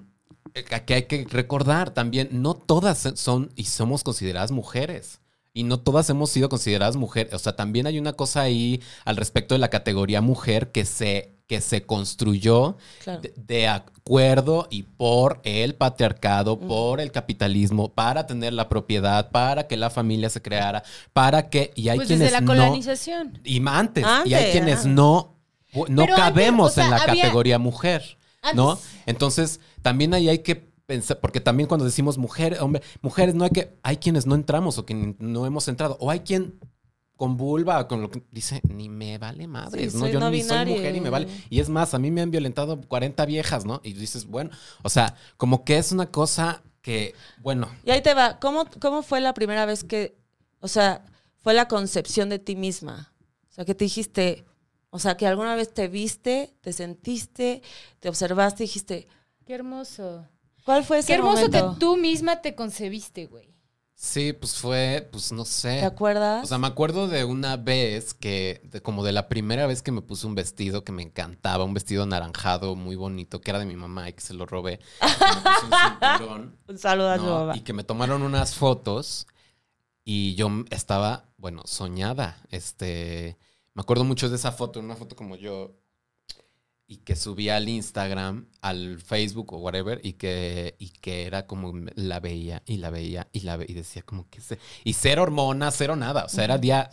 que hay que recordar también, no todas son y somos consideradas mujeres. Y no todas hemos sido consideradas mujeres. O sea, también hay una cosa ahí al respecto de la categoría mujer que se, que se construyó Claro. de, de acuerdo y por el patriarcado, por el capitalismo, para tener la propiedad, para que la familia se creara, para que. Y hay Pues quienes desde la no. colonización. Y antes, y hay quienes no, no Pero antes, cabemos o sea, en la había- categoría mujer, ¿no? Entonces, también ahí hay que pensar, porque también cuando decimos mujer, hombre, mujeres, no hay que, hay quienes no entramos o que no hemos entrado, o hay quien con vulva, con lo que dice, ni me vale madres, Sí, ¿no? Yo no ni soy mujer y me vale. Y es más, a mí me han violentado 40 viejas, ¿no? Y dices, bueno, o sea, como que es una cosa que, bueno, Y ahí te va, ¿cómo, ¿cómo fue la primera vez que, o sea, fue la concepción de ti misma? O sea, que te dijiste, o sea, que alguna vez te viste, te sentiste, te observaste y dijiste, Qué hermoso. ¿cuál fue ese Qué hermoso momento? que tú misma te concebiste, güey. sí, pues fue, pues no sé. ¿Te acuerdas? O sea, me acuerdo de una vez que, de- como de la primera vez que me puse un vestido que me encantaba, un vestido anaranjado muy bonito, que era de mi mamá y que se lo robé. Me puse un cinturón, Un saludo a tu. Y que me tomaron unas fotos y yo estaba, bueno, soñada. Este, me acuerdo mucho de esa foto, una foto como yo y que subía al Instagram, al Facebook o whatever y que y que era como la veía y la veía y la veía y decía como que se, y cero hormonas, cero nada, o sea, era día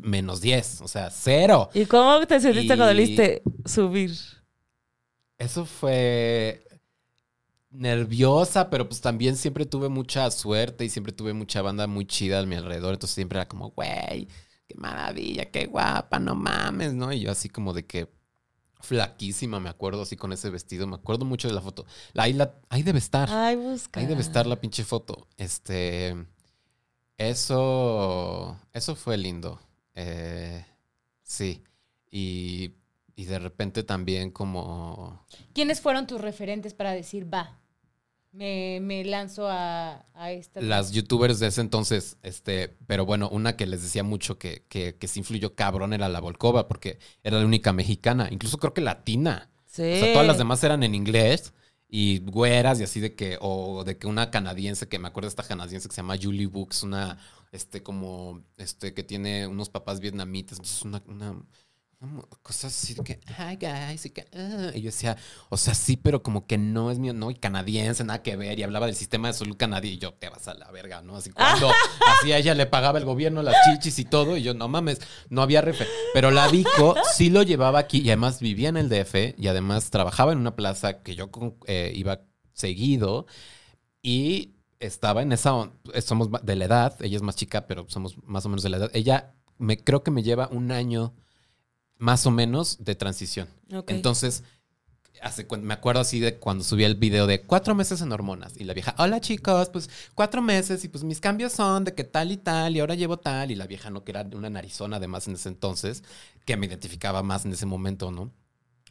menos 10, o sea, cero. ¿Y cómo te sentiste cuando Y- le diste subir? Eso fue nerviosa, pero pues también siempre tuve mucha suerte y siempre tuve mucha banda muy chida a mi alrededor. Entonces siempre era como, güey, qué maravilla, qué guapa, no mames, ¿no? Y yo así como de que flaquísima, me acuerdo así con ese vestido. Me acuerdo mucho de la foto. Ahí, la, ahí debe estar. Ay, busca. Ahí debe estar la pinche foto. Este. Eso. Eso fue lindo. Eh, sí. Y, y de repente también como. ¿Quiénes fueron tus referentes para decir, va, me, me lanzo a, a esta... Las youtubers de ese entonces, este, pero bueno, una que les decía mucho que, que, que se influyó cabrón era la Volkova, porque era la única mexicana, incluso creo que latina. Sí. O sea, todas las demás eran en inglés y güeras y así de que, o de que una canadiense, que me acuerdo de esta canadiense que se llama Julie Books, una, este, como, este, que tiene unos papás vietnamitas, entonces una, una, una cosa así de que, hi guys, y, que, ah", y yo decía, o sea, sí, pero como que no es mío, no, y canadiense, nada que ver, y hablaba del sistema de salud canadiense, y yo, te vas a la verga, ¿no? Así cuando, así a ella le pagaba el gobierno las chichis y todo, y yo, no mames, no había refe. Pero la Vico sí lo llevaba aquí, y además vivía en el DF, y además trabajaba en una plaza que yo eh, iba seguido, y estaba en esa, somos de la edad, ella es más chica, pero somos más o menos de la edad. Ella me creo que me lleva un año más o menos de transición. Entonces, hace, me acuerdo así de cuando subí el video de cuatro meses en hormonas y la vieja, hola chicos, pues cuatro meses y pues mis cambios son de que tal y tal y ahora llevo tal y la vieja no que era una narizona además en ese entonces, que me identificaba más en ese momento, ¿no?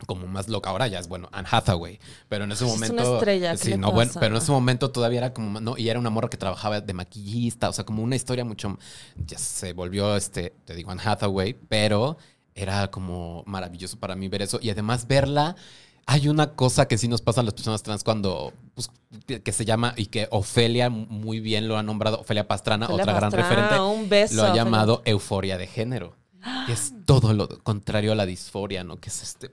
Como más loca. Ahora ya es bueno, Anne Hathaway. Pero en ese Es una momento. estrella, ¿qué Sí, no, bueno, pero en ese momento todavía era como. No, y era una morra que trabajaba de maquillista. O sea, como una historia mucho. Ya se volvió, este, te digo, Anne Hathaway. Pero era como maravilloso para mí ver eso. Y además verla. Hay una cosa que sí nos pasa a las personas trans cuando. pues, que se llama. Y que Ofelia muy bien lo ha nombrado. Ofelia Pastrana, Ofelia otra gran referente. un beso, Lo ha Ofelia. llamado euforia de género. Que es todo lo contrario a la disforia, ¿no? Que es este.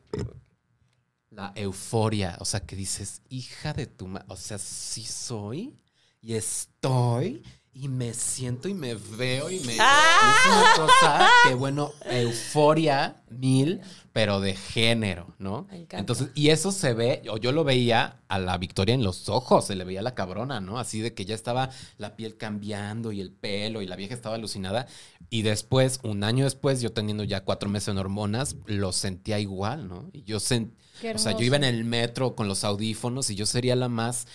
La euforia. O sea, que dices, hija de tu ma. O sea, sí soy y estoy y me siento y me veo y me. ¡Ah! Es una cosa que, bueno, euforia mil, pero de género, ¿no? Me encanta. Entonces, y eso se ve, o yo lo veía a la Victoria en los ojos, se le veía la cabrona, ¿no? Así de que ya estaba la piel cambiando y el pelo y la vieja estaba alucinada. Y después, un año después, yo teniendo ya cuatro meses en hormonas, lo sentía igual, ¿no? Y yo sent, Qué o sea, yo iba en el metro con los audífonos y yo sería la más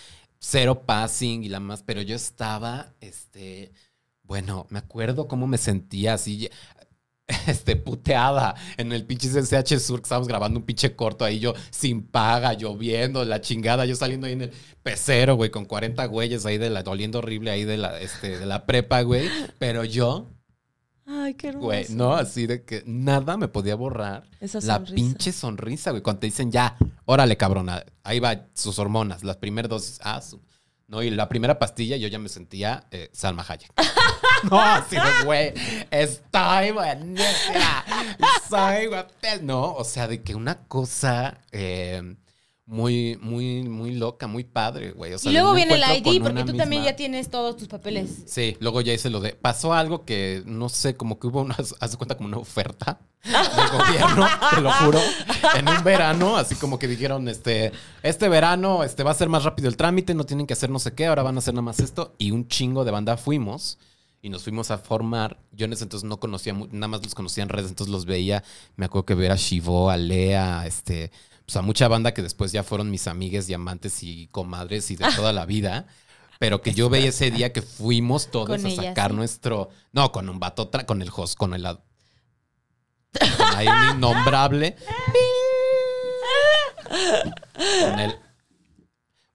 cero passing y la más, pero yo estaba, este, bueno, me acuerdo cómo me sentía así, este, puteada en el pinche CCH Sur que estábamos grabando un pinche corto ahí, yo sin paga, lloviendo, la chingada, yo saliendo ahí en el pecero, güey, con 40 güeyes ahí de la, doliendo horrible ahí de la, este, de la prepa, güey, pero yo, Ay, qué hermoso. güey, no, así de que nada me podía borrar Esa la sonrisa. pinche sonrisa, güey. Cuando te dicen, ya, órale, cabrona, ahí va sus hormonas, las primeras dosis, ah, su- No, y la primera pastilla yo ya me sentía eh, Salma Hayek. no, así de, güey, estoy buenísima, soy guapés. No, o sea, de que una cosa eh, muy, muy, muy loca, muy padre, güey. O sea, y luego viene el ID, porque tú también ya tienes todos tus papeles. Sí, luego ya hice lo de. Pasó algo que no sé, como que hubo una. Haz cuenta como una oferta del gobierno, te lo juro. En un verano, así como que dijeron: este, este verano este, va a ser más rápido el trámite, no tienen que hacer no sé qué, ahora van a hacer nada más esto. Y un chingo de banda fuimos y nos fuimos a formar. Yo en ese entonces no conocía, nada más los conocía en redes, entonces los veía. Me acuerdo que ver a Shivo, a Lea, este. Pues a mucha banda que después ya fueron mis amigues, diamantes y comadres y de toda la vida. Pero que yo veía ese día que fuimos todos Con a ella, sacar ¿sí? nuestro. No, con un vato, con el host, con el. Con ahí un innombrable. Con el.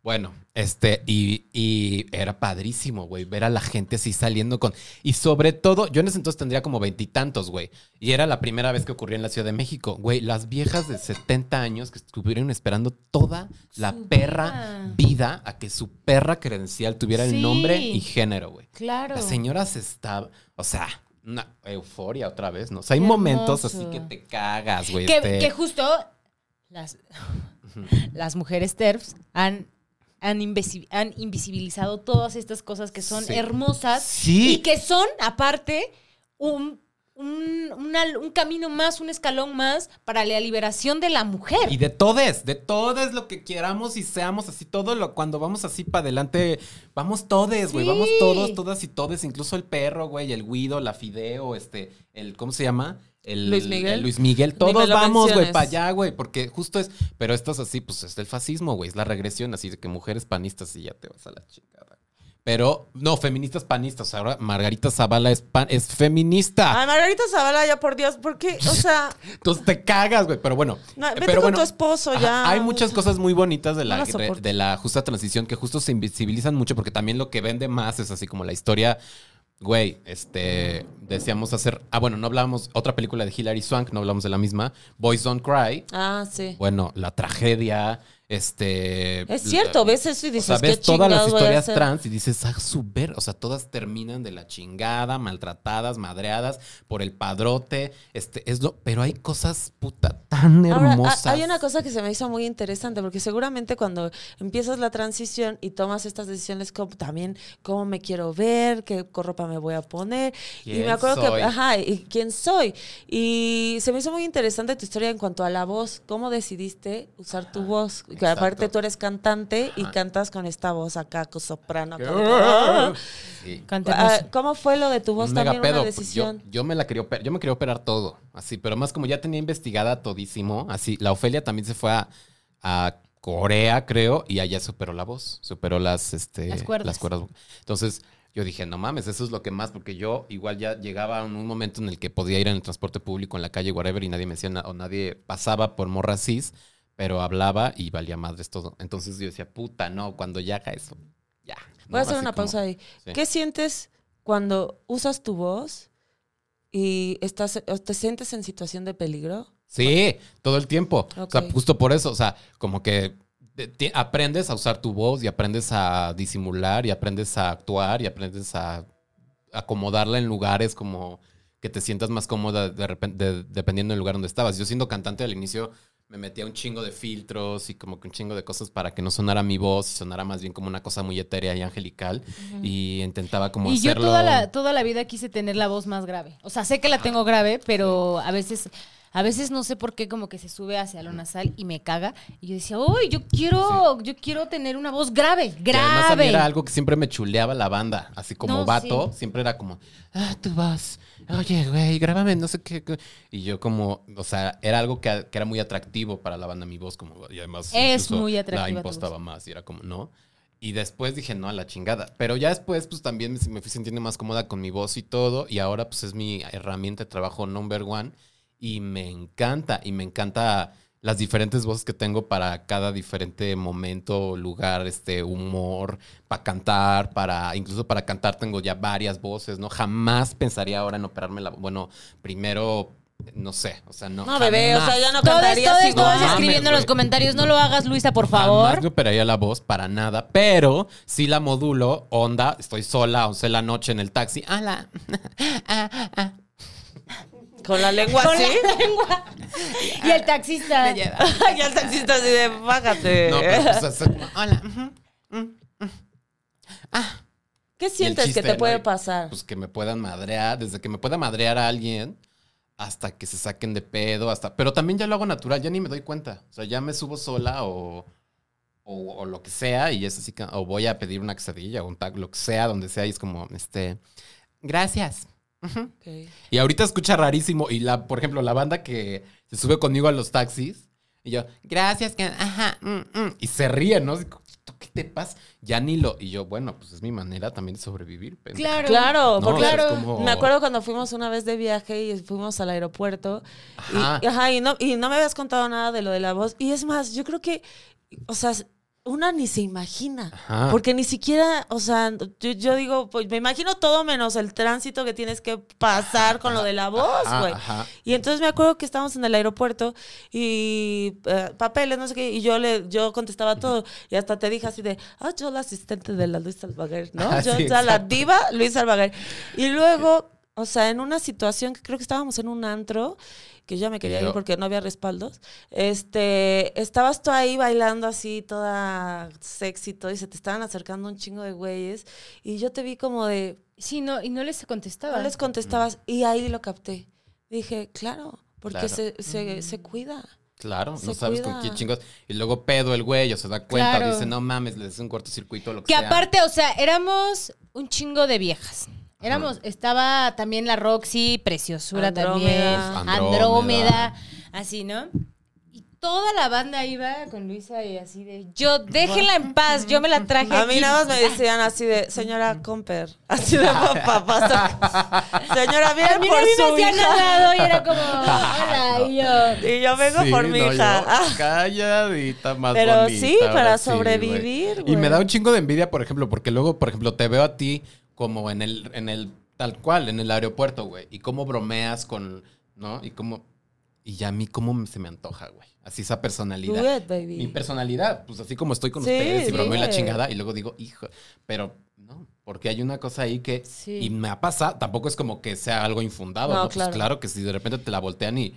Bueno, este, y, y era padrísimo, güey, ver a la gente así saliendo con. Y sobre todo, yo en ese entonces tendría como veintitantos, güey. Y era la primera vez que ocurría en la Ciudad de México. Güey, las viejas de 70 años que estuvieron esperando toda la Su perra vida. vida a que su perra credencial tuviera Sí. el nombre y género, güey. Claro. La señora se está. O sea, una euforia otra vez, ¿no? O sea, hay Qué momentos hermoso. así que te cagas, güey. Que, este- que justo las, las mujeres TERFs han, han, han invisibilizado todas estas cosas que son Sí. hermosas Sí. y que son, aparte, un, un, una- un camino más, un escalón más para la liberación de la mujer. Y de todes, de todes lo que queramos y seamos así, todo lo cuando vamos así para adelante, vamos todes, güey, Sí. vamos todos, todas y todes, incluso el perro, güey, el Guido, la Fideo, este, el, ¿cómo se llama? El, Luis Miguel. el Luis Miguel, todos vamos, güey, para allá, güey, porque justo es, pero esto es así, pues es el fascismo, güey, es la regresión así de que mujeres panistas y ya te vas a la chingada. Pero, no, feministas panistas. Ahora Margarita Zavala es, pan- es feminista. Ay, Margarita Zavala, ya por Dios, ¿por qué? O sea, Entonces te cagas, güey. Pero bueno. No, vete pero con bueno, tu esposo ajá, ya. Hay muchas cosas muy bonitas de la, No de la justa transición que justo se invisibilizan mucho porque también lo que vende más es así como la historia. Güey, este, decíamos hacer, ah, bueno, no hablábamos, otra película de Hilary Swank, no hablamos de la misma, Boys Don't Cry, ah, sí. bueno, la tragedia, este... Es cierto, ves eso y o dices, sea, ves ¿qué todas las historias trans y dices, ah, su ver, o sea, todas terminan de la chingada, maltratadas, madreadas por el padrote, este, es lo, pero hay cosas, puta, tan hermosas. ha- hay una cosa que se me hizo muy interesante, porque seguramente cuando empiezas la transición y tomas estas decisiones como también cómo me quiero ver, qué ropa me voy a poner. Y ¿Quién me acuerdo soy? que, ajá, y quién soy. Y se me hizo muy interesante tu historia en cuanto a la voz. ¿Cómo decidiste usar tu voz? Que aparte tú eres cantante y Ajá. cantas con esta voz acá, con soprano. Acá. Sí. Ah, ¿Cómo fue lo de tu voz Un también? Una decisión. Yo, yo me la quería operar, yo me quería operar todo, así, pero más como ya tenía investigada todísimo, así. La Ofelia también se fue a, a Corea, creo, y allá superó la voz, superó las, este, Las cuerdas. Entonces yo dije, no mames, eso es lo que más, porque yo igual ya llegaba a un momento en el que podía ir en el transporte público, en la calle, whatever, y nadie me decía o nadie pasaba por morra cis, pero hablaba y valía madres todo. Entonces yo decía, puta, no, cuando ya haga eso, ya. Voy a hacer una como- pausa ahí. sí. ¿Qué sientes cuando usas tu voz y estás, te sientes en situación de peligro? Sí, todo el tiempo. O sea, justo por eso. O sea, como que te- aprendes a usar tu voz y aprendes a disimular y aprendes a actuar y aprendes a acomodarla en lugares como que te sientas más cómoda de repente, de- dependiendo del lugar donde estabas. Yo siendo cantante al inicio me metía un chingo de filtros y como que un chingo de cosas para que no sonara mi voz y sonara más bien como una cosa muy etérea y angelical. Y intentaba como Y yo hacerlo... toda la, toda la vida quise tener la voz más grave. O sea, sé que la tengo grave, pero a veces, a veces no sé por qué como que se sube hacia lo nasal y me caga. Y yo decía, uy, yo quiero, yo quiero tener una voz grave, Y además a mí grave. era algo que siempre me chuleaba la banda. Así como No, vato, sí. siempre era como, ah, tu voz. Oye, güey, grábame, no sé qué. qué". Y yo como, o sea, era algo que, que era muy atractivo para la banda, mi voz. como Y además Es muy La impostaba más y era como, no. Y después dije, no, a la chingada. Pero ya después, pues también me, me fui sintiendo más cómoda con mi voz y todo. Y ahora, pues es mi herramienta de trabajo number one. Y me encanta. Y me encanta las diferentes voces que tengo para cada diferente momento, lugar, este, humor, para cantar, para, incluso para cantar tengo ya varias voces, ¿no? Jamás pensaría ahora en operarme la, bueno, primero, no sé, o sea, no. No, bebé, o jamás. sea, ya no Todos, cantarías todos, todos mames, escribiendo en los comentarios, no lo hagas, Luisa, por Jamás favor. me operaría la voz para nada, pero sí la modulo, onda, estoy sola, 11 de la noche en el taxi. ¡Hala! Ah, ah. Con la lengua Con así. la lengua. Y el taxista. y el taxista así de, bájate. No, pero pues así como, hola. ujú, mm, mm. Ah. ¿Qué sientes chiste, que te ¿no? puede Y, pasar? Pues que me puedan madrear, desde que me pueda madrear a alguien hasta que se saquen de pedo, hasta. Pero también ya lo hago natural, ya ni me doy cuenta. O sea, ya me subo sola o. O, o lo que sea, y es así que. O voy a pedir una quesadilla o un tag, lo que sea, donde sea, y es como, este. Gracias. Y ahorita escucha rarísimo. Y la, por ejemplo, la banda que se sube conmigo a los taxis. Y yo, gracias, que, ajá, mm, mm", y se ríen, ¿no? Digo, ¿Tú qué te pasa? Ya ni lo. Y yo, bueno, pues es mi manera también de sobrevivir. pendeja. Claro. Claro, No, porque claro, como- me acuerdo cuando fuimos una vez de viaje y fuimos al aeropuerto. Ajá. Y, ajá, y no, y no me habías contado nada de lo de la voz. Y es más, yo creo que, o sea, una ni se imagina. Ajá. Porque ni siquiera, o sea, yo, yo digo, pues me imagino todo menos el tránsito que tienes que pasar con lo de la voz, güey. Y entonces me acuerdo que estábamos en el aeropuerto y eh, papeles, no sé qué, y yo le, yo contestaba todo. Y hasta te dije así de, ah, yo la asistente de la Luis Salvaguer, ¿no? Ah, yo, sí, o sea, la diva Luis Salvaguer. Y luego, o sea, en una situación que creo que estábamos en un antro, que yo ya me quería yo- ir porque no había respaldos, este, estabas tú ahí bailando así, toda sexy, todo, y se te estaban acercando un chingo de güeyes, y yo te vi como de, Sí, no, y no les contestaba. no les contestabas, y ahí lo capté. Dije, claro, porque Claro. se, se, se cuida. Claro, Se no sabes cuida. con quién chingos. Y luego pedo el güey, o se da cuenta, Claro. dice, no mames, le hace un cortocircuito, lo que, Que sea. aparte, o sea, éramos un chingo de viejas. Éramos, estaba también la Roxy, Preciosura Andrómeda. también, Andrómeda. Andrómeda, así, ¿no? Y toda la banda iba con Luisa y así de, yo, déjenla en paz, yo me la traje A mí aquí". nada más me decían así de, señora Comper, así de papá, señora, También por a mí me su hacían hija. lado y era como, hola, y yo... Y yo vengo Sí, por mi no, hija. yo, Ah, calladita, más Pero bonita, sí, ahora para sí, sobrevivir, Y güey. me da un chingo de envidia, por ejemplo, porque luego, por ejemplo, te veo a ti como en el, en el tal cual, en el aeropuerto, güey. Y cómo bromeas con, ¿no? Y cómo. Y ya a mí, cómo se me antoja, güey. Así esa personalidad. do it, baby. Mi personalidad, pues así como estoy con Sí, ustedes y bromeo la dile. chingada y luego digo, hijo, pero no, porque hay una cosa ahí que, Sí. y me ha pasado, tampoco es como que sea algo infundado, No, ¿no? Pues claro que si de repente te la voltean y,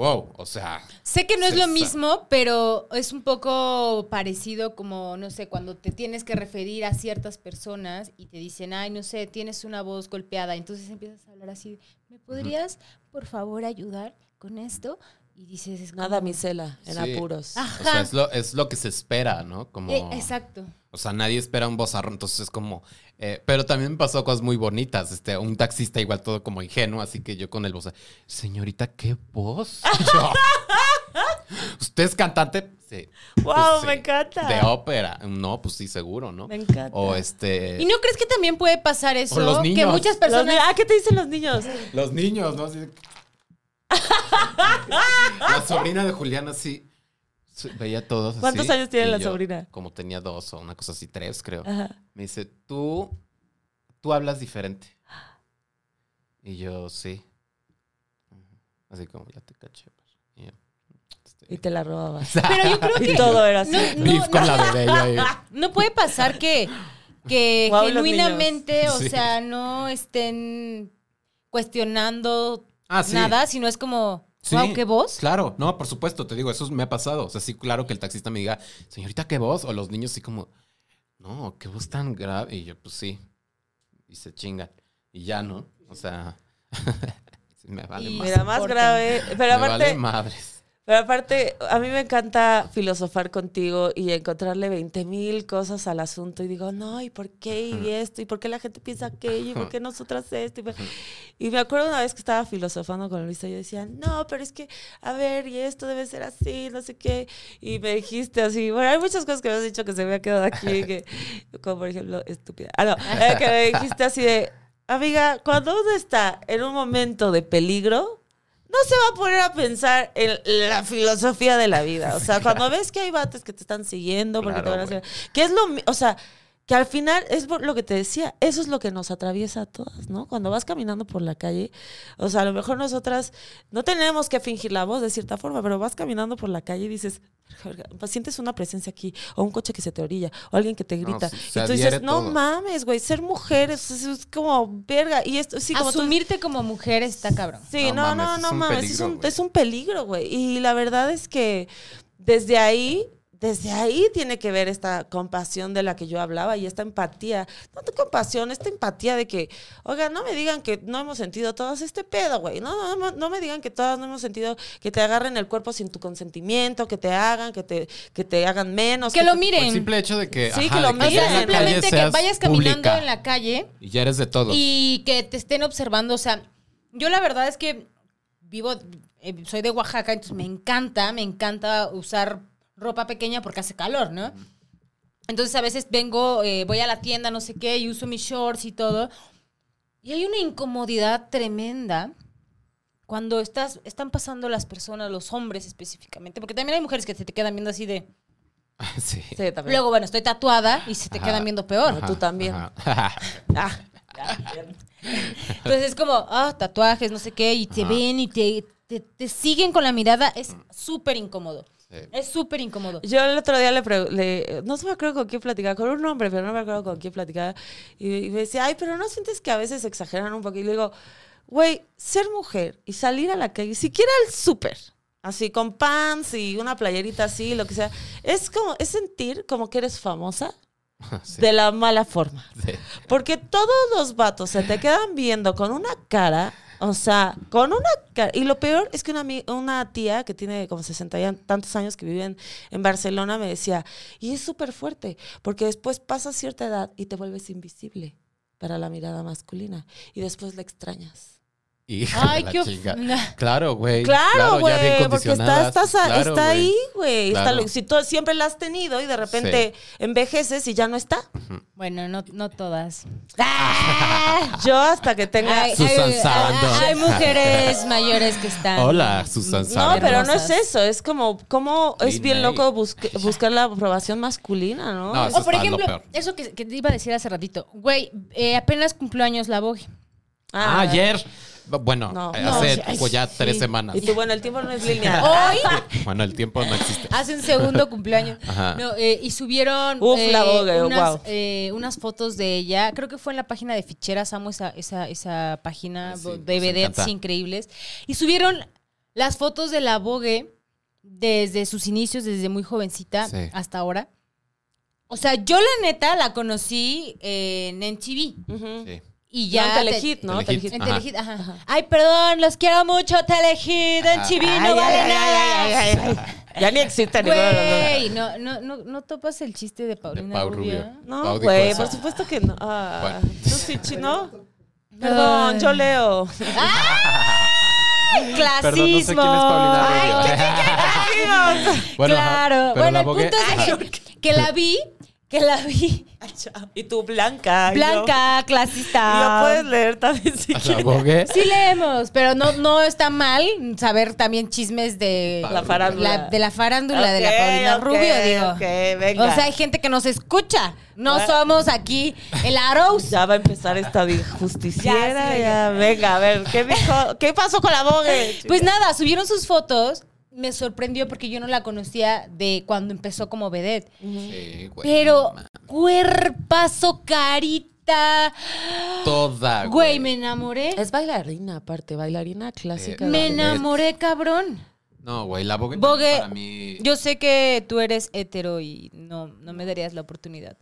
wow, o sea, Sé que no es lo mismo, pero es un poco parecido como, no sé, cuando te tienes que referir a ciertas personas y te dicen, ay, no sé, tienes una voz golpeada, entonces empiezas a hablar así, ¿me podrías, por favor, ayudar con esto? Y dices, es como- damisela en Sí. apuros. Ah. O sea, Ajá. es lo, es lo que se espera, ¿no? Como, Eh, exacto. O sea, nadie espera un bozarrón, entonces es como... eh, pero también me pasó cosas muy bonitas. Este, un taxista igual todo como ingenuo, así que yo con el voz... Señorita, ¿qué voz? Yo, ¿Usted es cantante? Sí. ¡Wow! Pues sí. me encanta. De ópera. No, pues sí, seguro, ¿no? Me encanta. O este... ¿Y no crees que también puede pasar eso? O los Que niños. muchas Los personas... ni- ah, ¿qué te dicen los niños? Los niños, ¿no? Así de- la sobrina de Julián así... su- Veía todos así, ¿Cuántos años tiene la yo, sobrina? Como tenía dos o una cosa así, tres creo. Ajá. Me dice, tú, tú hablas diferente. Y yo, sí. Así como, ya te caché. pues. Y yo, este, Y te la robabas. Pero yo creo Y que... todo era así. No, no, beef con no. la bebé. yo ahí. No puede pasar que, genuinamente, o Sí. sea, no estén cuestionando Ah, sí. nada, sino es como, Sí, wow, qué voz. Claro, no, por supuesto, te digo, eso me ha pasado. O sea, sí, claro que el taxista me diga, señorita, ¿qué voz? O los niños así como, no, qué voz tan grave. Y yo, pues sí. Y se chingan. Y ya, ¿no? O sea, sí, me vale Y- más. Mira, más grave. Pero me aparte, vale madres. Pero aparte, a mí me encanta filosofar contigo y encontrarle 20 mil cosas al asunto. Y digo, no, ¿y por qué? Y esto, ¿y por qué la gente piensa aquello? ¿Y por qué nosotras esto? Y, y me acuerdo una vez que estaba filosofando con Luisa, yo decía, no, pero es que, a ver, y esto debe ser así, no sé qué. Y me dijiste así, bueno, hay muchas cosas que me has dicho que se me ha quedado aquí, que, como por ejemplo, estúpida. Ah, no, eh, que me dijiste así de, amiga, cuando uno está en un momento de peligro, no se va a poner a pensar en la filosofía de la vida. O sea, cuando ves que hay bates que te están siguiendo porque Claro, te van a hacer. Que es lo. O sea, que al final es por lo que te decía. Eso es lo que nos atraviesa a todas, ¿no? Cuando vas caminando por la calle. O sea, a lo mejor nosotras no tenemos que fingir la voz de cierta forma, pero vas caminando por la calle y dices. Pues sientes una presencia aquí, o un coche que se te orilla, o alguien que te No, grita. se- y tú dices, no todo". mames, güey, ser mujer es, es- como verga. Y esto, sí, como tú Asumirte como mujer está cabrón. Sí, No no, no, mames, no, es un mames, es un, es un peligro, güey. Y la verdad es que desde ahí, desde ahí tiene que ver esta compasión de la que yo hablaba y esta empatía. No tu compasión, esta empatía de que, oiga, no me digan que no hemos sentido todas este pedo, güey. No, no, no, me digan que todas no hemos sentido que te agarren el cuerpo sin tu consentimiento, que te hagan, que te, que te hagan menos. Que lo te- Por el miren. simple hecho de que, Sí, ajá, que lo miren. O sea, simplemente que vayas caminando pública en la calle Y ya eres de todos. y que te estén observando. O sea, yo la verdad es que vivo, eh, soy de Oaxaca, entonces me encanta, me encanta usar ropa pequeña porque hace calor, ¿no? Entonces a veces vengo, eh, voy a la tienda, no sé qué, y uso mis shorts y todo. Y hay una incomodidad tremenda cuando estás, están pasando las personas, los hombres específicamente, porque también hay mujeres que se te quedan viendo así de... sí. Sí, también. Luego, bueno, estoy tatuada y se te Ajá. quedan viendo peor. Ajá. tú también. Ah, Entonces es como, ah, tatuajes, no sé qué, y te Ajá. ven y te, te, te siguen con la mirada. Es súper incómodo. Sí. Es súper incómodo. Yo el otro día le, pre- le- no se me acuerdo con quién platicaba, con un hombre, pero no me acuerdo con quién platicaba. Y, y me decía, ay, pero ¿no sientes que a veces exageran un poco? Y le digo, güey, ser mujer y salir a la calle, siquiera al súper, así con pants y una playerita así, lo que sea, es como, es sentir como que eres famosa Sí. de la mala forma. Sí. Porque todos los vatos se te quedan viendo con una cara, o sea, con una. Y lo peor es que una, una tía que tiene como 60 y tantos años que vive en, en Barcelona me decía, y es súper fuerte, porque después pasas cierta edad y te vuelves invisible para la mirada masculina y después la extrañas. Hija Ay, qué... chinga. Claro, güey. Claro, güey, porque está, estás a- Claro, está güey. ahí, güey. Claro. Si tú siempre la has tenido y de repente envejeces y ya no está. Bueno, no, no todas. Yo hasta que tenga... Hay, Susan hay- Sarandon. hay mujeres mayores que están. Hola, Susan No, Sarandon. pero no es eso, es como, como es bien loco busque- buscar la aprobación masculina, ¿no? No, O por ejemplo, eso que, que te iba a decir hace ratito. Güey, eh, apenas cumplió años la Vogue. Ah, ayer. Bueno, No. eh, No, hace pues, ya sí. tres semanas. Y tú, bueno, el tiempo no es lineal. Hoy Bueno, el tiempo no existe. hace un segundo cumpleaños. Ajá. No, eh, y subieron Uf, eh, la Vogue, unas, wow. eh, unas fotos de ella. Creo que fue en la página de Ficheras. Amo esa, esa, esa página sí, de vedettes increíbles. Y subieron las fotos de la Vogue desde sus inicios, desde muy jovencita Sí. hasta ahora. O sea, yo la neta la conocí en MTV. Sí. Y Ya ya. en Telehit, ¿no? Telehit. En Ajá. Telehit, ajá. Ay, perdón, los quiero mucho, Telehit, en no Ay, vale ay, nada. ay, ay, ay, ay. Ya ni existe de dos. Güey, no, no, no, no topas el chiste de Paulina Pau Rubio. Rubio. No, güey, por supuesto que no. Ah, Bueno. ¿Tú sí, chino? Perdón, Ay. yo leo. ¡Ay, clasismo! Perdón, no sé quién es Paulina Ay, Rubio. Bueno, ajá, claro. pero bueno, la el bogué. punto es que, que la vi, que la vi. Y tú, Blanca. Blanca, yo- clasista. Y yo puedes leer también si quieres. Sí leemos, pero no, no está mal saber también chismes de La farándula. la- de la farándula de la Ok, Paulina Rubio, digo. ok, venga. O sea, hay gente que nos escucha. No Bueno. somos aquí el Arrows. Ya va a empezar esta vida justiciera. Ya, sí, Ya, venga, a ver, ¿qué dijo? ¿Qué pasó con la bogue? Pues nada, subieron sus fotos. Me sorprendió porque yo no la conocía de cuando empezó como vedette. Sí, güey, Pero cuerpazo, carita. Toda. Güey, me enamoré. Es bailarina, aparte, bailarina clásica. Eh, Me ballet. enamoré, cabrón. No, güey, la bogué. Bogue, para mí. yo sé que tú eres hetero y no, no me darías la oportunidad.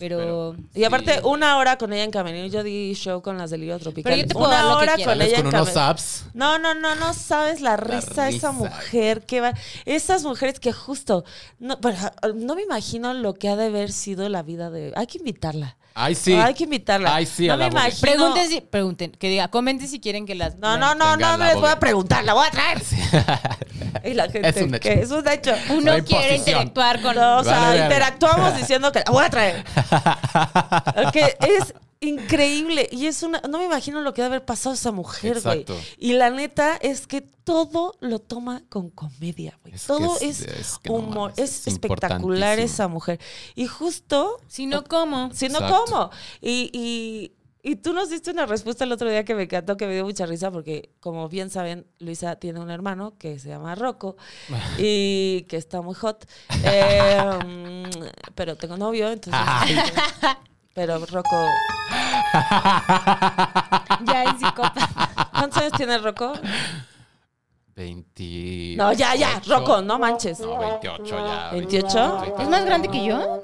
Pero, Pero- Y aparte, Sí. una hora con ella en camerino. Yo di show con las Delirio Tropical. Pero yo te puedo dar una lo que hora quieras. con ella con en unos apps. No, no, no, no sabes la risa de esa mujer que va. Esas mujeres que justo. No, pero, no me imagino lo que ha de haber sido la vida de. Hay que invitarla. Ay, sí. Hay que invitarla. Ay, sí, no a la me imagino. pregunten, si, pregunten, que diga, comenten si quieren que las... No, no, no, no, la les voy a preguntar, la voy a traer. Y la gente. Es un hecho. que es un hecho. Uno quiere interactuar con... No, o sea, interactuamos diciendo que la voy a traer. Que es increíble. Y es una. No me imagino lo que debe haber pasado a esa mujer, güey. Exacto. Y la neta es que todo lo toma con comedia, güey. Que Todo es- es, es que no humor. es es espectacular esa mujer. Y justo. Si no, ¿cómo? Si no, Exacto. ¿cómo? Y, y, y tú nos diste una respuesta el otro día que me encantó, que me dio mucha risa, porque como bien saben, Luisa tiene un hermano que se llama Rocco y que está muy hot. Eh, pero tengo novio, entonces. Pero Rocco. Ya en psicópata. ¿Cuántos años tiene Rocco? 20. No, ya, ya, Rocco, no manches. No, 28 ya. 28. ¿Es más grande que yo?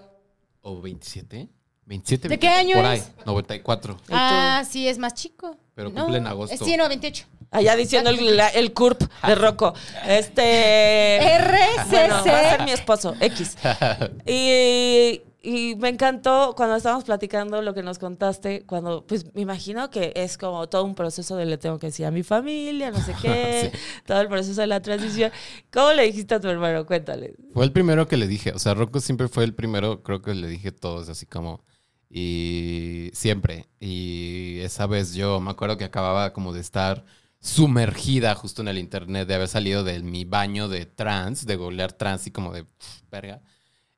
¿O 27? 27. ¿De qué 28, año Por ahí, es? 94. tú? Ah, sí, es más chico. Pero cumple en agosto. Sí, no, 28. Allá diciendo el, la- el CURP de Rocco. Este. RCC. Bueno, va a ser mi esposo, X. Y, y me encantó cuando estábamos platicando lo que nos contaste, cuando, pues me imagino que es como todo un proceso de le tengo que decir a mi familia, no sé qué, todo el proceso de la transición. ¿Cómo le dijiste a tu hermano? Cuéntale. Fue el primero que le dije. O sea, Rocco siempre fue el primero, creo que le dije todos, así como. Y siempre. Y esa vez yo me acuerdo que acababa como de estar sumergida justo en el internet, de haber salido de mi baño de trans, de googlear trans y como de pf, verga.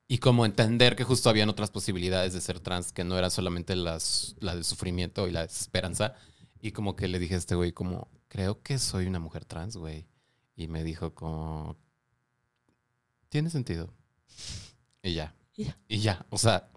Y como entender que justo habían otras posibilidades de ser trans, que no eran solamente las, la del sufrimiento y la desesperanza. Y como que le dije a este güey, como, creo que soy una mujer trans, güey. Y me dijo como, tiene sentido. Y ya. Y ya. Y ya. O sea,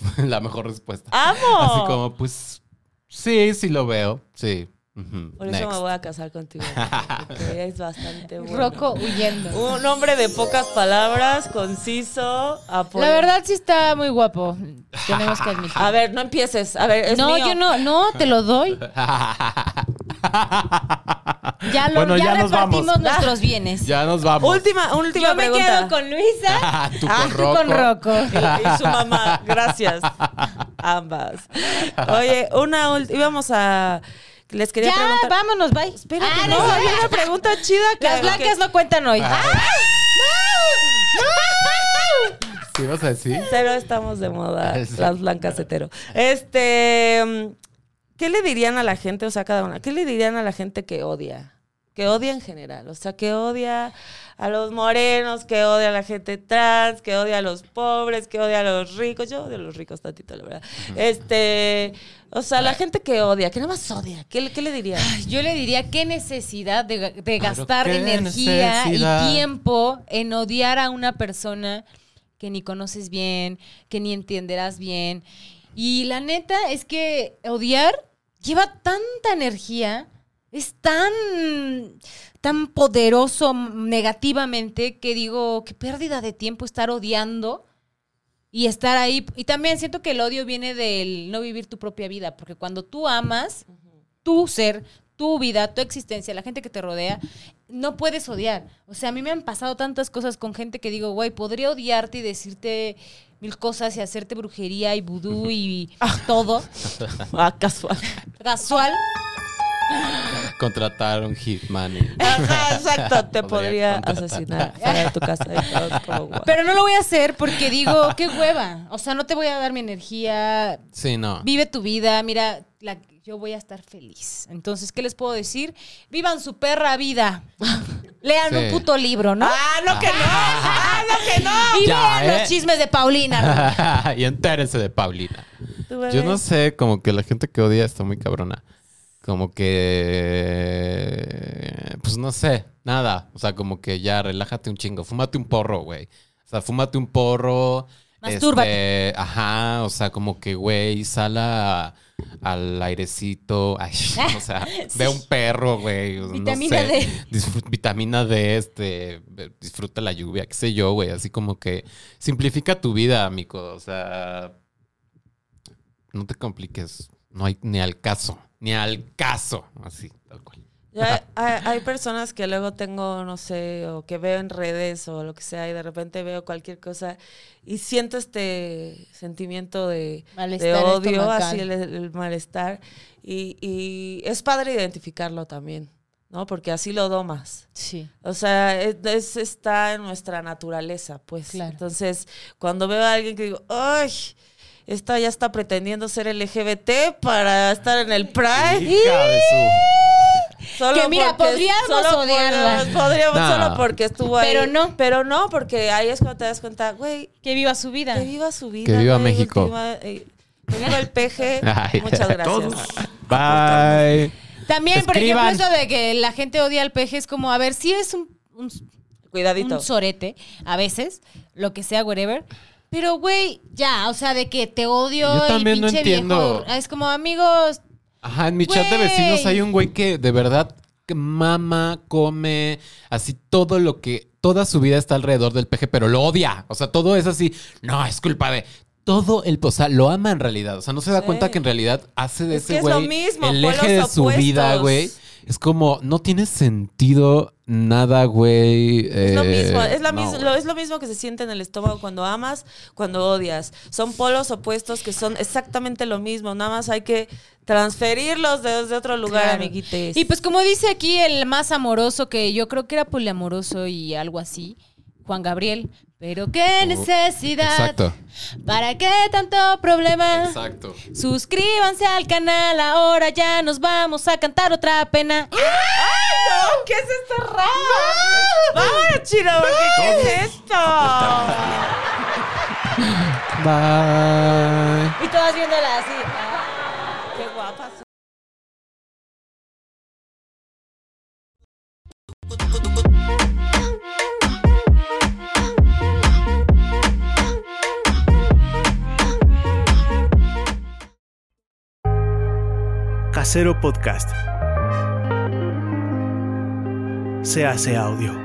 la mejor respuesta. ¡Amo! Así como, pues, sí, sí lo veo. Sí. Por eso Next. me voy a casar contigo. Porque es bastante bueno. Rocco huyendo. Un hombre de pocas palabras, conciso, apoyo. La verdad sí está muy guapo. Tenemos que admitir. A ver, no empieces. A ver, es no, mío. yo no, no, te lo doy. Ya, lo, Bueno, ya, ya nos repartimos vamos. nuestros bienes. ya nos vamos. Última, última Yo me pregunta. quedo con Luisa. Tú Ah, con tú Rocco. con Rocco. Y, y su mamá, gracias. Ambas. Oye, una última. Íbamos a. Les quería Ya, preguntar. vámonos, bye. Espérate, Ah, no, no, había una pregunta chida que. Las blancas no cuentan hoy. Ah. ¡Ah! ¿Sí vas a decir? Cero estamos de moda, Exacto. las blancas hetero. Este. mm, ¿Qué le dirían a la gente, o sea, cada una? ¿Qué le dirían a la gente que odia? Que odia en general, o sea, que odia a los morenos, que odia a la gente trans, que odia a los pobres, que odia a los ricos. Yo odio a los ricos tantito, la verdad. Este, o sea, la gente que odia, que nada más odia, ¿qué, le- qué le dirían? Yo le diría qué necesidad de, ga- de gastar energía necesidad. y tiempo en odiar a una persona que ni conoces bien, que ni entenderás bien. Y la neta es que odiar lleva tanta energía, es tan, tan poderoso negativamente que digo, qué pérdida de tiempo estar odiando y estar ahí. Y también siento que el odio viene del no vivir tu propia vida, porque cuando tú amas tu ser, tu vida, tu existencia, la gente que te rodea, no puedes odiar. O sea, a mí me han pasado tantas cosas con gente que digo, güey, podría odiarte y decirte mil cosas y hacerte brujería y vudú y todo. Ah, casual. Casual. Contratar un hitman. y- Ajá, exacto. Te Podría asesinar fuera de tu casa. y todo, como guau. Pero no lo voy a hacer porque digo, qué hueva. O sea, no te voy a dar mi energía. Sí, no. Vive tu vida. Mira, la- yo voy a estar feliz. Entonces, ¿qué les puedo decir? Vivan su perra vida. Lean Sí. un puto libro, ¿no? ¡Ah, no que no! ¡Ah, no que no! y Ya, vean ¿eh? los chismes de Paulina. y entérense de Paulina. Yo no sé, como que la gente que odia está muy cabrona. Como que. Pues no sé, nada. O sea, como que ya relájate un chingo. Fúmate un porro, güey. O sea, fúmate un porro. Mastúrbate. este, ajá, o sea, como que, güey, sala al airecito. Ay, o sea, ve un perro, güey. no Vitamina sé. D. Vitamina D, este, disfruta la lluvia, qué sé yo, güey. Así como que simplifica tu vida, amigo. O sea, no te compliques. No hay ni al caso, ni al caso. Así, tal cual. Ya hay, hay personas que luego tengo, no sé, o que veo en redes o lo que sea, y de repente veo cualquier cosa y siento este sentimiento de, de odio, así el, el malestar. Y, y es padre identificarlo también, ¿no? Porque así lo domas. Sí. O sea, es, es- está en nuestra naturaleza, pues. Claro. Entonces, cuando veo a alguien que digo, ¡ay! Esta ya está pretendiendo ser LGBT para estar en el Pride. Hija de su. Solo Que mira, porque- podríamos solo odiarla. Podríamos, podríamos No. solo porque estuvo ahí. Pero no. Pero no, porque ahí es cuando te das cuenta, güey, Que viva su vida. que viva su vida. Que viva güey, México. última- eh, que viva el peje. Muchas gracias. Bye. También, por Escriban. ejemplo, eso de que la gente odia al peje es como, a ver, si es un, un, Cuidadito. un sorete, a veces, lo que sea, whatever. Pero, güey, ya, o sea, de que te odio Yo el también no entiendo. viejo. Es como, amigos, Ajá, en mi chat de Güey. vecinos hay un güey que de verdad que mama, come, así todo lo que, toda su vida está alrededor del peje, pero lo odia. O sea, todo es así, no, es culpa de... Todo el, o sea, lo ama en realidad. O sea, no se da Sí. cuenta que en realidad hace de Es ese que es güey mismo, el eje de su opuestos. vida, güey. Es como, no tiene sentido nada, güey. Es lo eh, mismo, es, la no, mis- güey. lo, es lo mismo que se siente en el estómago cuando amas, cuando odias. Son polos opuestos que son exactamente lo mismo, nada más hay que transferirlos desde otro lugar, Claro. amiguites. Y pues como dice aquí el más amoroso, que yo creo que era poliamoroso y algo así, Juan Gabriel. Pero qué necesidad. Exacto. ¿Para qué tanto problema? Exacto. Suscríbanse al canal, ahora ya nos vamos a cantar otra pena. ¡Ay, no! ¿Qué es este rap? ¡Vámonos, Chino! ¿Qué es esto? Bye. Y todas viéndola así. Ah. ¡Qué guapa! Casero Podcast. Se hace audio.